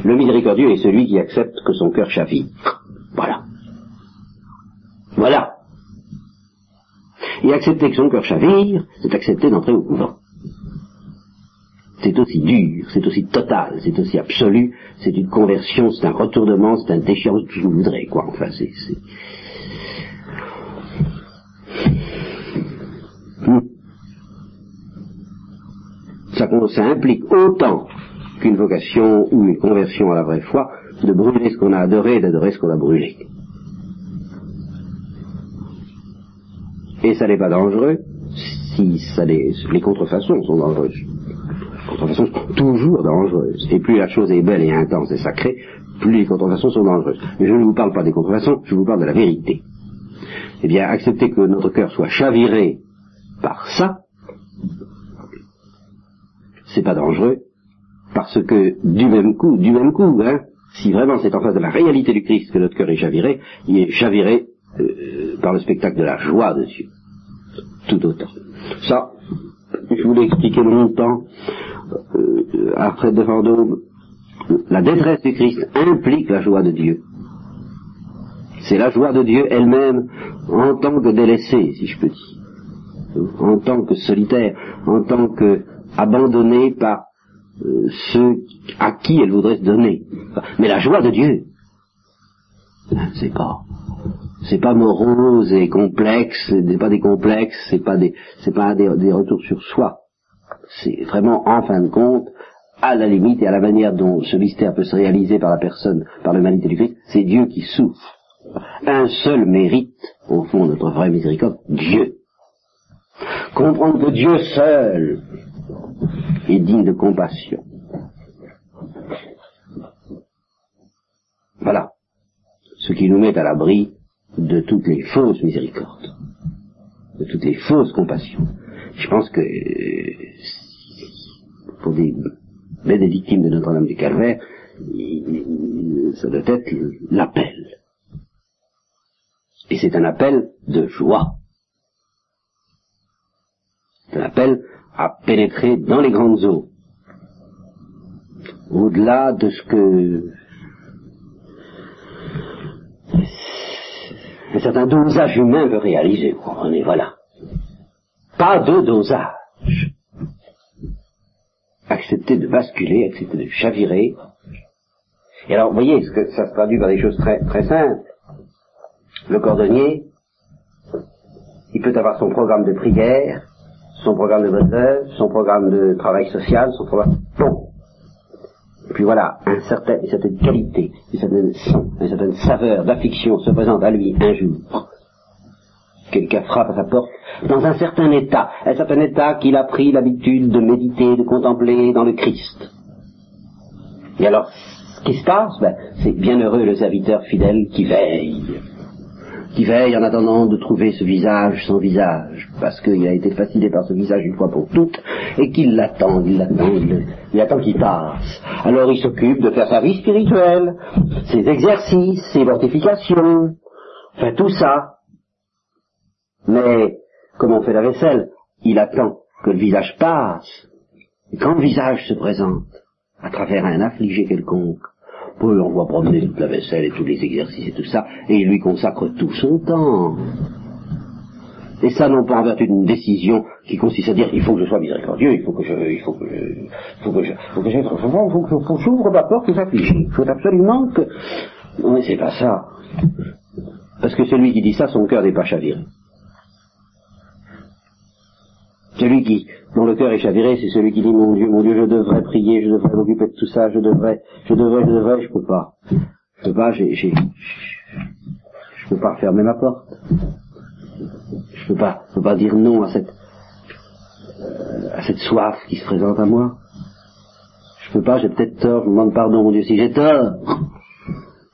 B: Le miséricordieux est celui qui accepte que son cœur chavire. Voilà. Voilà. Et accepter que son cœur chavire, c'est accepter d'entrer au couvent. C'est aussi dur, c'est aussi total, c'est aussi absolu, c'est une conversion, c'est un retournement, c'est un déchirement, je voudrais, quoi. Enfin, c'est, ça, implique autant qu'une vocation ou une conversion à la vraie foi, de brûler ce qu'on a adoré et d'adorer ce qu'on a brûlé. Et ça n'est pas dangereux si ça les, les contrefaçons sont dangereuses. Les contrefaçons sont toujours dangereuses. Et plus la chose est belle et intense et sacrée, plus les contrefaçons sont dangereuses. Mais je ne vous parle pas des contrefaçons, je vous parle de la vérité. Eh bien, accepter que notre cœur soit chaviré par ça, c'est pas dangereux, parce que du même coup, du même coup, hein, si vraiment c'est en face de la réalité du Christ que notre cœur est chaviré, il est chaviré euh, par le spectacle de la joie de Dieu. Tout autant. Ça, je voulais expliquer longtemps, euh, après de Vendôme, la détresse du Christ implique la joie de Dieu. C'est la joie de Dieu elle-même en tant que délaissée, si je peux dire, en tant que solitaire, en tant que abandonnée par euh, ceux à qui elle voudrait se donner. Mais la joie de Dieu, c'est pas, c'est pas morose et complexe, c'est pas des complexes, c'est pas des, c'est pas des, retours sur soi. C'est vraiment, en fin de compte, à la limite et à la manière dont ce mystère peut se réaliser par la personne, par l'humanité du Christ, c'est Dieu qui souffre. Un seul mérite, au fond, notre vraie miséricorde, Dieu. Comprendre que Dieu seul et digne de compassion. Voilà ce qui nous met à l'abri de toutes les fausses miséricordes, de toutes les fausses compassions. Je pense que pour des victimes de Notre-Dame du Calvaire, ça doit être l'appel. Et c'est un appel de joie. C'est un appel à pénétrer dans les grandes eaux, au-delà de ce que un certain dosage humain veut réaliser, vous comprenez, voilà. Pas de dosage. Accepter de basculer, accepter de chavirer, Et alors, vous voyez, ça se traduit par des choses très, très simples. Le cordonnier, il peut avoir son programme de prière, son programme de bonne œuvre, son programme de travail social, son programme... Bon. Et puis voilà, une certaine qualité, une certaine son, une certaine saveur d'affliction se présente à lui un jour. Quelqu'un frappe à sa porte dans un certain état, un certain état qu'il a pris l'habitude de méditer, de contempler dans le Christ. Et alors, ce qui se passe, ben, c'est bienheureux le serviteur fidèle qui veille, qui veille en attendant de trouver ce visage son visage, parce qu'il a été fasciné par ce visage une fois pour toutes, et qu'il l'attend, il l'attend, il, attend qu'il passe. Alors il s'occupe de faire sa vie spirituelle, ses exercices, ses mortifications, enfin tout ça. Mais, comme on fait la vaisselle, il attend que le visage passe, et quand le visage se présente, à travers un affligé quelconque, on voit promener toute la vaisselle et tous les exercices et tout ça, et il lui consacre tout son temps. Et ça non pas en vertu d'une décision qui consiste à dire il faut que je sois miséricordieux, il faut que je, il faut que je, il faut que je, faut que je, faut que j'ouvre ma porte aux affligés. Il faut absolument que, non mais c'est pas ça. Parce que celui qui dit ça, son cœur n'est pas chaviré. Celui qui, dont le cœur est chaviré, c'est celui qui dit mon Dieu, mon Dieu, je devrais prier, je devrais m'occuper de tout ça, je devrais, je devrais, je devrais, je peux pas. Je peux pas, j'ai, j'ai, je peux pas fermer ma porte. Je peux pas, je peux pas dire non à cette, à cette soif qui se présente à moi. Je peux pas, j'ai peut-être tort, je demande pardon, mon Dieu, si j'ai tort.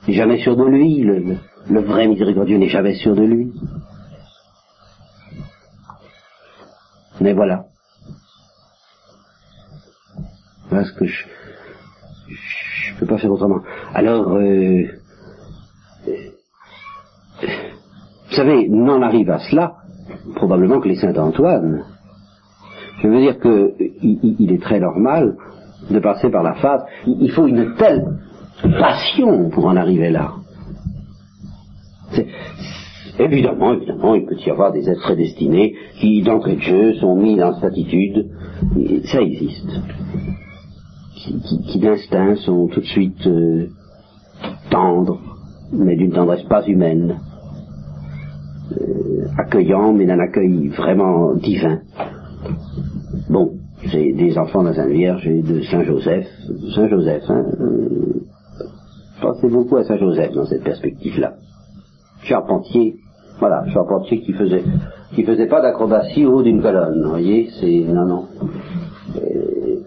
B: Je jamais sûr de lui, le, le vrai miséricordieux n'est jamais sûr de lui. Mais voilà. Voilà ce que je je peux pas faire autrement. Alors, euh, vous savez, n'en arrive à cela probablement que les saints Antoine. Je veux dire que il, est très normal de passer par la phase. Il, faut une telle passion pour en arriver là. Évidemment, évidemment, il peut y avoir des êtres prédestinés qui, d'entrée de jeu, sont mis dans cette attitude. Ça existe. Qui, d'instinct sont tout de suite euh, tendres, mais d'une tendresse pas humaine. Euh, accueillant, mais d'un accueil vraiment divin. Bon, j'ai des enfants de la Sainte Vierge et de Saint Joseph. Saint Joseph, hein, euh, pensez beaucoup à Saint Joseph dans cette perspective-là. Charpentier, voilà, charpentier qui faisait qui faisait pas d'acrobatie au haut d'une colonne, vous voyez, c'est non non. Euh,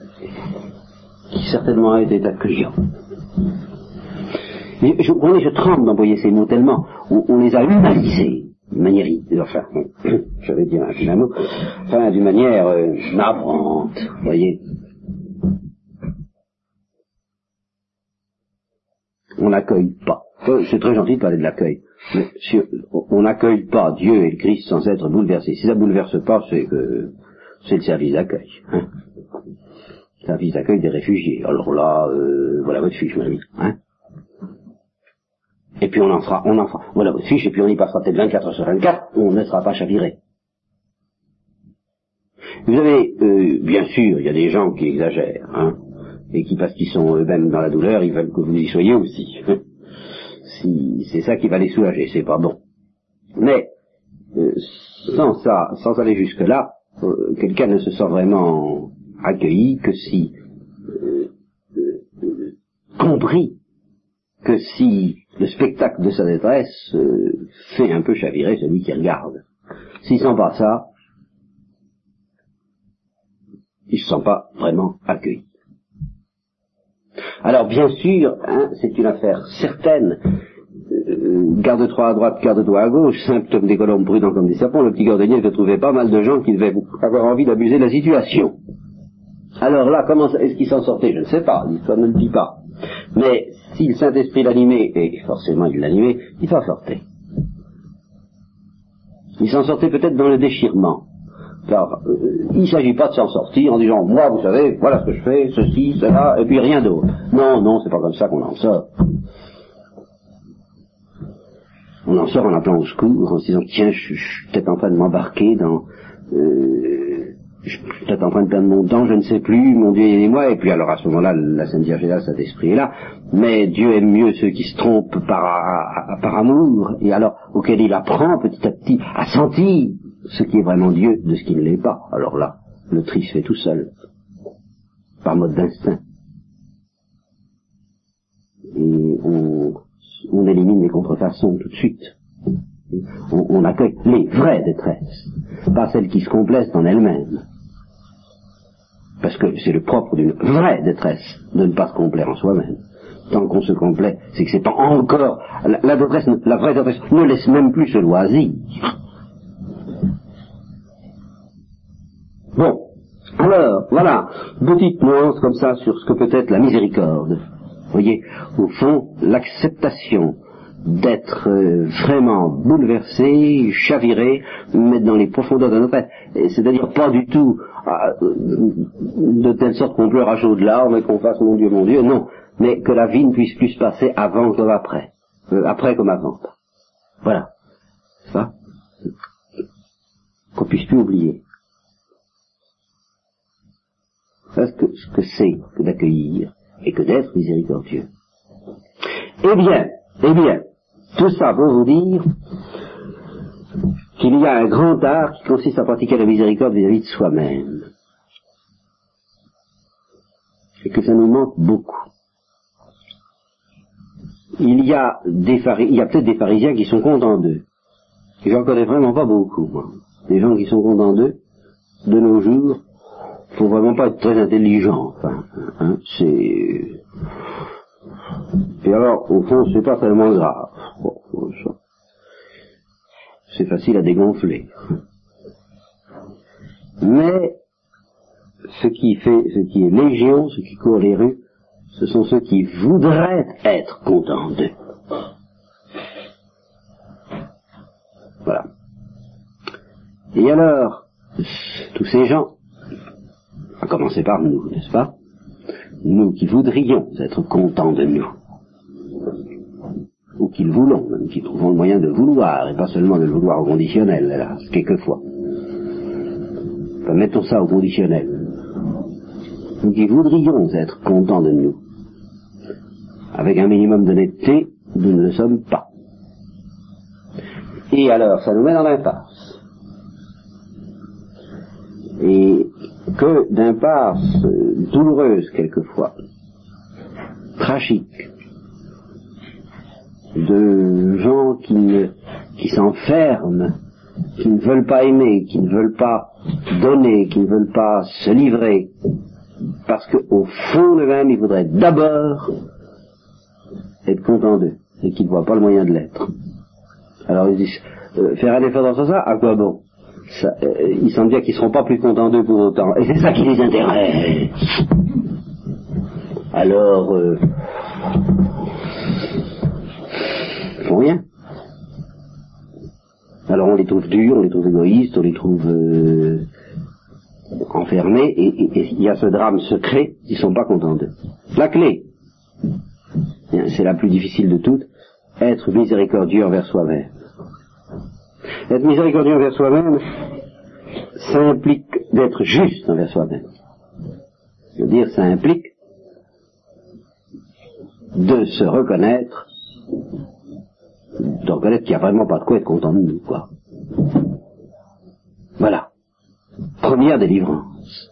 B: qui certainement été accueillant. Mais je, je tremble d'envoyer ces mots tellement, on, les a humanisés, d'une manière, enfin, j'avais dit un, mot, enfin, d'une manière euh, navrante, vous voyez. On n'accueille pas. Euh, c'est très gentil de parler de l'accueil. On n'accueille pas Dieu et le Christ sans être bouleversé, si ça bouleverse pas, c'est que c'est le service d'accueil. Hein. service d'accueil des réfugiés. Alors là, euh, voilà votre fiche, mon ami. Hein. Et puis on en fera, on en fera, voilà votre fiche, et puis on y passera peut-être 24 heures sur 24, on ne sera pas chaviré. Vous avez, euh, bien sûr, il y a des gens qui exagèrent, hein, et qui, parce qu'ils sont eux-mêmes dans la douleur, ils veulent que vous y soyez aussi. Si c'est ça qui va les soulager, c'est pas bon. Mais euh, sans ça, sans aller jusque là, euh, quelqu'un ne se sent vraiment accueilli que si euh, compris que si le spectacle de sa détresse fait un peu chavirer celui qui regarde. S'il sent pas ça, il se sent pas vraiment accueilli. Alors bien sûr, hein, c'est une affaire certaine. Euh, garde-toi à droite, garde-toi à gauche, symptôme des colombes prudents comme des serpents, le petit cordonnier devait trouver pas mal de gens qui devaient avoir envie d'abuser de la situation. Alors là, comment est-ce qu'il s'en sortait? Je ne sais pas, l'histoire ne le dit pas. Mais si le Saint-Esprit l'animait, et forcément il l'animait, il s'en sortait. Il s'en sortait peut-être dans le déchirement. Car euh, il ne s'agit pas de s'en sortir en disant moi vous savez, voilà ce que je fais, ceci, cela, et puis rien d'autre. Non, non, c'est pas comme ça qu'on en sort. On en sort en appelant au secours, en se disant tiens, je, suis peut-être en train de m'embarquer dans euh, je suis peut-être en train de perdre mon temps, je ne sais plus, mon Dieu aidez-moi, et puis alors à ce moment-là, la Sainte Vierge est là, cet esprit est là, mais Dieu aime mieux ceux qui se trompent par, par amour, et alors auquel il apprend petit à petit à sentir ce qui est vraiment Dieu de ce qui ne l'est pas. Alors là, le tri se fait tout seul, par mode d'instinct. Et on, élimine les contrefaçons tout de suite. On, accueille les vraies détresses, pas celles qui se complaisent en elles-mêmes. Parce que c'est le propre d'une vraie détresse de ne pas se complaire en soi-même. Tant qu'on se complaît, c'est que c'est encore la, la, détresse, la vraie détresse ne laisse même plus ce loisir. Bon, alors voilà, petite nuance comme ça sur ce que peut être la miséricorde. Vous voyez, au fond, l'acceptation d'être euh, vraiment bouleversé, chaviré, mettre dans les profondeurs de notre être. C'est-à-dire pas du tout ah, de telle sorte qu'on pleure à chaud de larmes et qu'on fasse mon Dieu, mon Dieu, non. Mais que la vie ne puisse plus se passer avant comme après. Euh, après comme avant. Voilà. Ça. Qu'on puisse plus oublier. Que, ce que c'est que d'accueillir et que d'être miséricordieux. Eh bien, eh bien, tout ça pour vous dire qu'il y a un grand art qui consiste à pratiquer la miséricorde vis-à-vis de soi-même. Et que ça nous manque beaucoup. Il y a il y a peut-être des pharisiens qui sont contents d'eux. J'en connais vraiment pas beaucoup, moi. Des gens qui sont contents d'eux, de nos jours, faut vraiment pas être très intelligent. Enfin, hein, c'est et alors, au fond, c'est pas tellement grave. c'est facile à dégonfler. Mais ce qui fait, ce qui est légion, ce qui court les rues, ce sont ceux qui voudraient être contents d'eux. Voilà. Et alors, tous ces gens, à commencer par nous, n'est-ce pas? Nous qui voudrions être contents de nous, ou qu'ils voulons, même qui trouvons le moyen de vouloir, et pas seulement de le vouloir au conditionnel, hélas, quelquefois. Mettons ça au conditionnel. Nous qui voudrions être contents de nous, avec un minimum d'honnêteté, nous ne le sommes pas. Et alors, ça nous met dans l'impasse. Et que d'impasse douloureuse quelquefois, tragique, de gens qui, qui s'enferment, qui ne veulent pas aimer, qui ne veulent pas donner, qui ne veulent pas se livrer, parce qu'au fond de même, ils voudraient d'abord être contents d'eux, et qu'ils ne voient pas le moyen de l'être. Alors ils disent, euh, faire un effort dans ce sens, à quoi bon? Euh, Ils semblent dire qu'ils ne seront pas plus contents d'eux pour autant, et c'est ça qui les intéresse. Alors, euh, rien. Alors on les trouve durs, on les trouve égoïstes, on les trouve euh, enfermés, et il y a ce drame secret, ils sont pas contents d'eux. La clé, c'est la plus difficile de toutes, être miséricordieux envers soi-même. Être miséricordieux envers soi-même, ça implique d'être juste envers soi-même. Je veux dire, ça implique de se reconnaître de reconnaître qu'il n'y a vraiment pas de quoi être content de nous, quoi. Voilà. Première délivrance.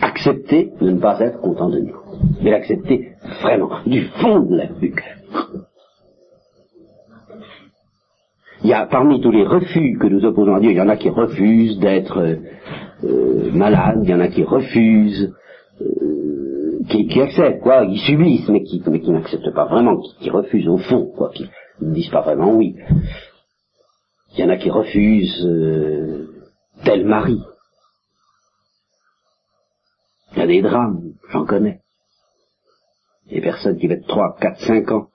B: Accepter de ne pas être content de nous. Mais l'accepter vraiment, du fond de la, du. Il y a parmi tous les refus que nous opposons à Dieu, il y en a qui refusent d'être euh, malades, il y en a qui refusent qui, qui, acceptent, quoi, qui subissent, mais qui, mais qui n'acceptent pas vraiment, qui, refusent au fond, quoi, qui ne disent pas vraiment oui. Il y en a qui refusent euh, tel mari. Il y a des drames, j'en connais. Des personnes qui mettent trois, quatre, cinq ans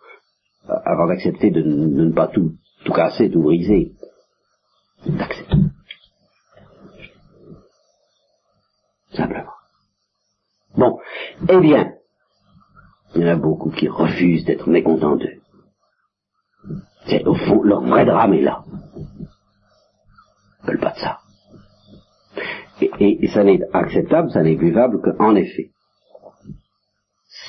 B: avant d'accepter de, ne pas tout, tout casser, tout briser. D'accepter. Simplement. Bon, eh bien, il y en a beaucoup qui refusent d'être mécontents d'eux. C'est au fond, leur vrai drame est là. Ils veulent pas de ça. Et, ça n'est acceptable, ça n'est buvable qu'en effet,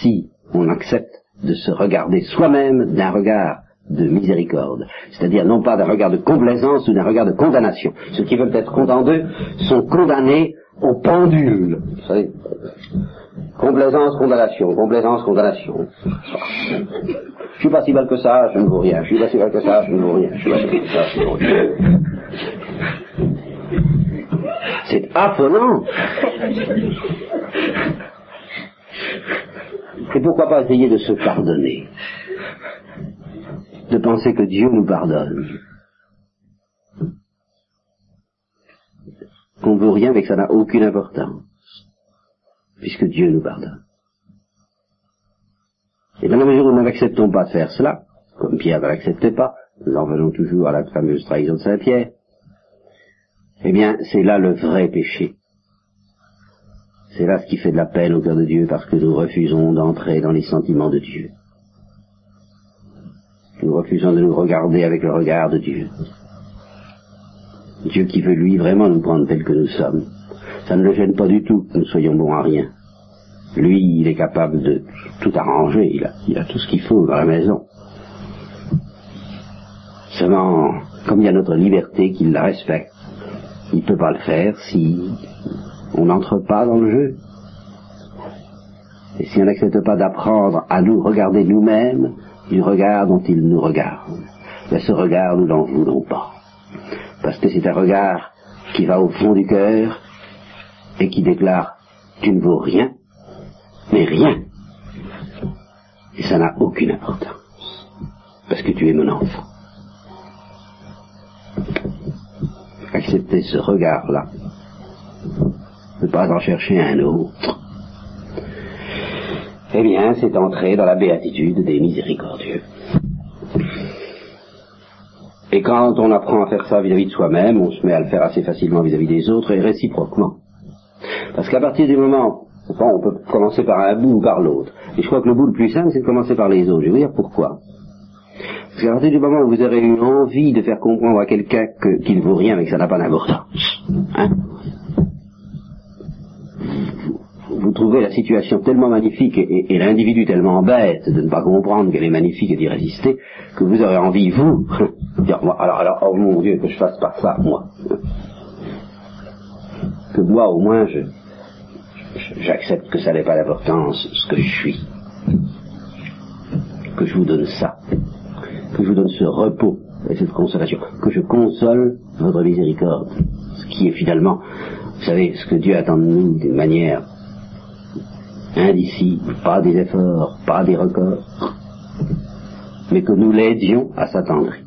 B: si on accepte de se regarder soi-même d'un regard de miséricorde, c'est-à-dire non pas d'un regard de complaisance ou d'un regard de condamnation. Ceux qui veulent être d'eux sont condamnés au pendule. Vous savez, complaisance, condamnation, complaisance, condamnation. Je suis pas si mal que ça, je ne vaux rien. Je suis pas si mal que ça, je ne vaux rien. Je suis pas si ça, je ne rien. C'est affolant. Et pourquoi pas essayer de se pardonner? De penser que Dieu nous pardonne. Qu'on ne veut rien mais que ça n'a aucune importance. Puisque Dieu nous pardonne. Et dans la mesure où nous n'acceptons pas de faire cela, comme Pierre ne l'acceptait pas, nous en venons toujours à la fameuse trahison de Saint Pierre, eh bien, c'est là le vrai péché. C'est là ce qui fait de la peine au cœur de Dieu parce que nous refusons d'entrer dans les sentiments de Dieu. Nous refusons de nous regarder avec le regard de Dieu. Dieu qui veut lui vraiment nous prendre tels que nous sommes. Ça ne le gêne pas du tout que nous soyons bons à rien. Lui, il est capable de tout arranger, il a, il a tout ce qu'il faut dans la maison. Seulement, comme il y a notre liberté qu'il la respecte, il ne peut pas le faire si on n'entre pas dans le jeu. Et si on n'accepte pas d'apprendre à nous regarder nous-mêmes du regard dont il nous regarde, ben ce regard nous n'en voulons pas. Parce que c'est un regard qui va au fond du cœur et qui déclare tu ne vaux rien, mais rien. Et ça n'a aucune importance. Parce que tu es mon enfant. Accepter ce regard-là, ne pas en chercher un autre, eh bien, c'est entrer dans la béatitude des miséricordieux. Et quand on apprend à faire ça vis-à-vis de soi-même, on se met à le faire assez facilement vis-à-vis des autres et réciproquement. Parce qu'à partir du moment, on peut commencer par un bout ou par l'autre. Et je crois que le bout le plus simple, c'est de commencer par les autres. Je vais vous dire pourquoi. Parce qu'à partir du moment où vous aurez eu envie de faire comprendre à quelqu'un qu'il ne vaut rien mais que ça n'a pas d'importance, hein, vous trouvez la situation tellement magnifique et, l'individu tellement bête de ne pas comprendre qu'elle est magnifique et d'y résister, que vous aurez envie, vous, de dire, alors, alors, oh mon Dieu, que je fasse pas ça, moi. Que moi, au moins, je, j'accepte que ça n'ait pas d'importance, ce que je suis. Que je vous donne ça. Que je vous donne ce repos et cette consolation. Que je console votre miséricorde. Ce qui est finalement, vous savez, ce que Dieu attend de nous d'une manière indicible, pas des efforts, pas des records, mais que nous l'aidions à s'attendrir.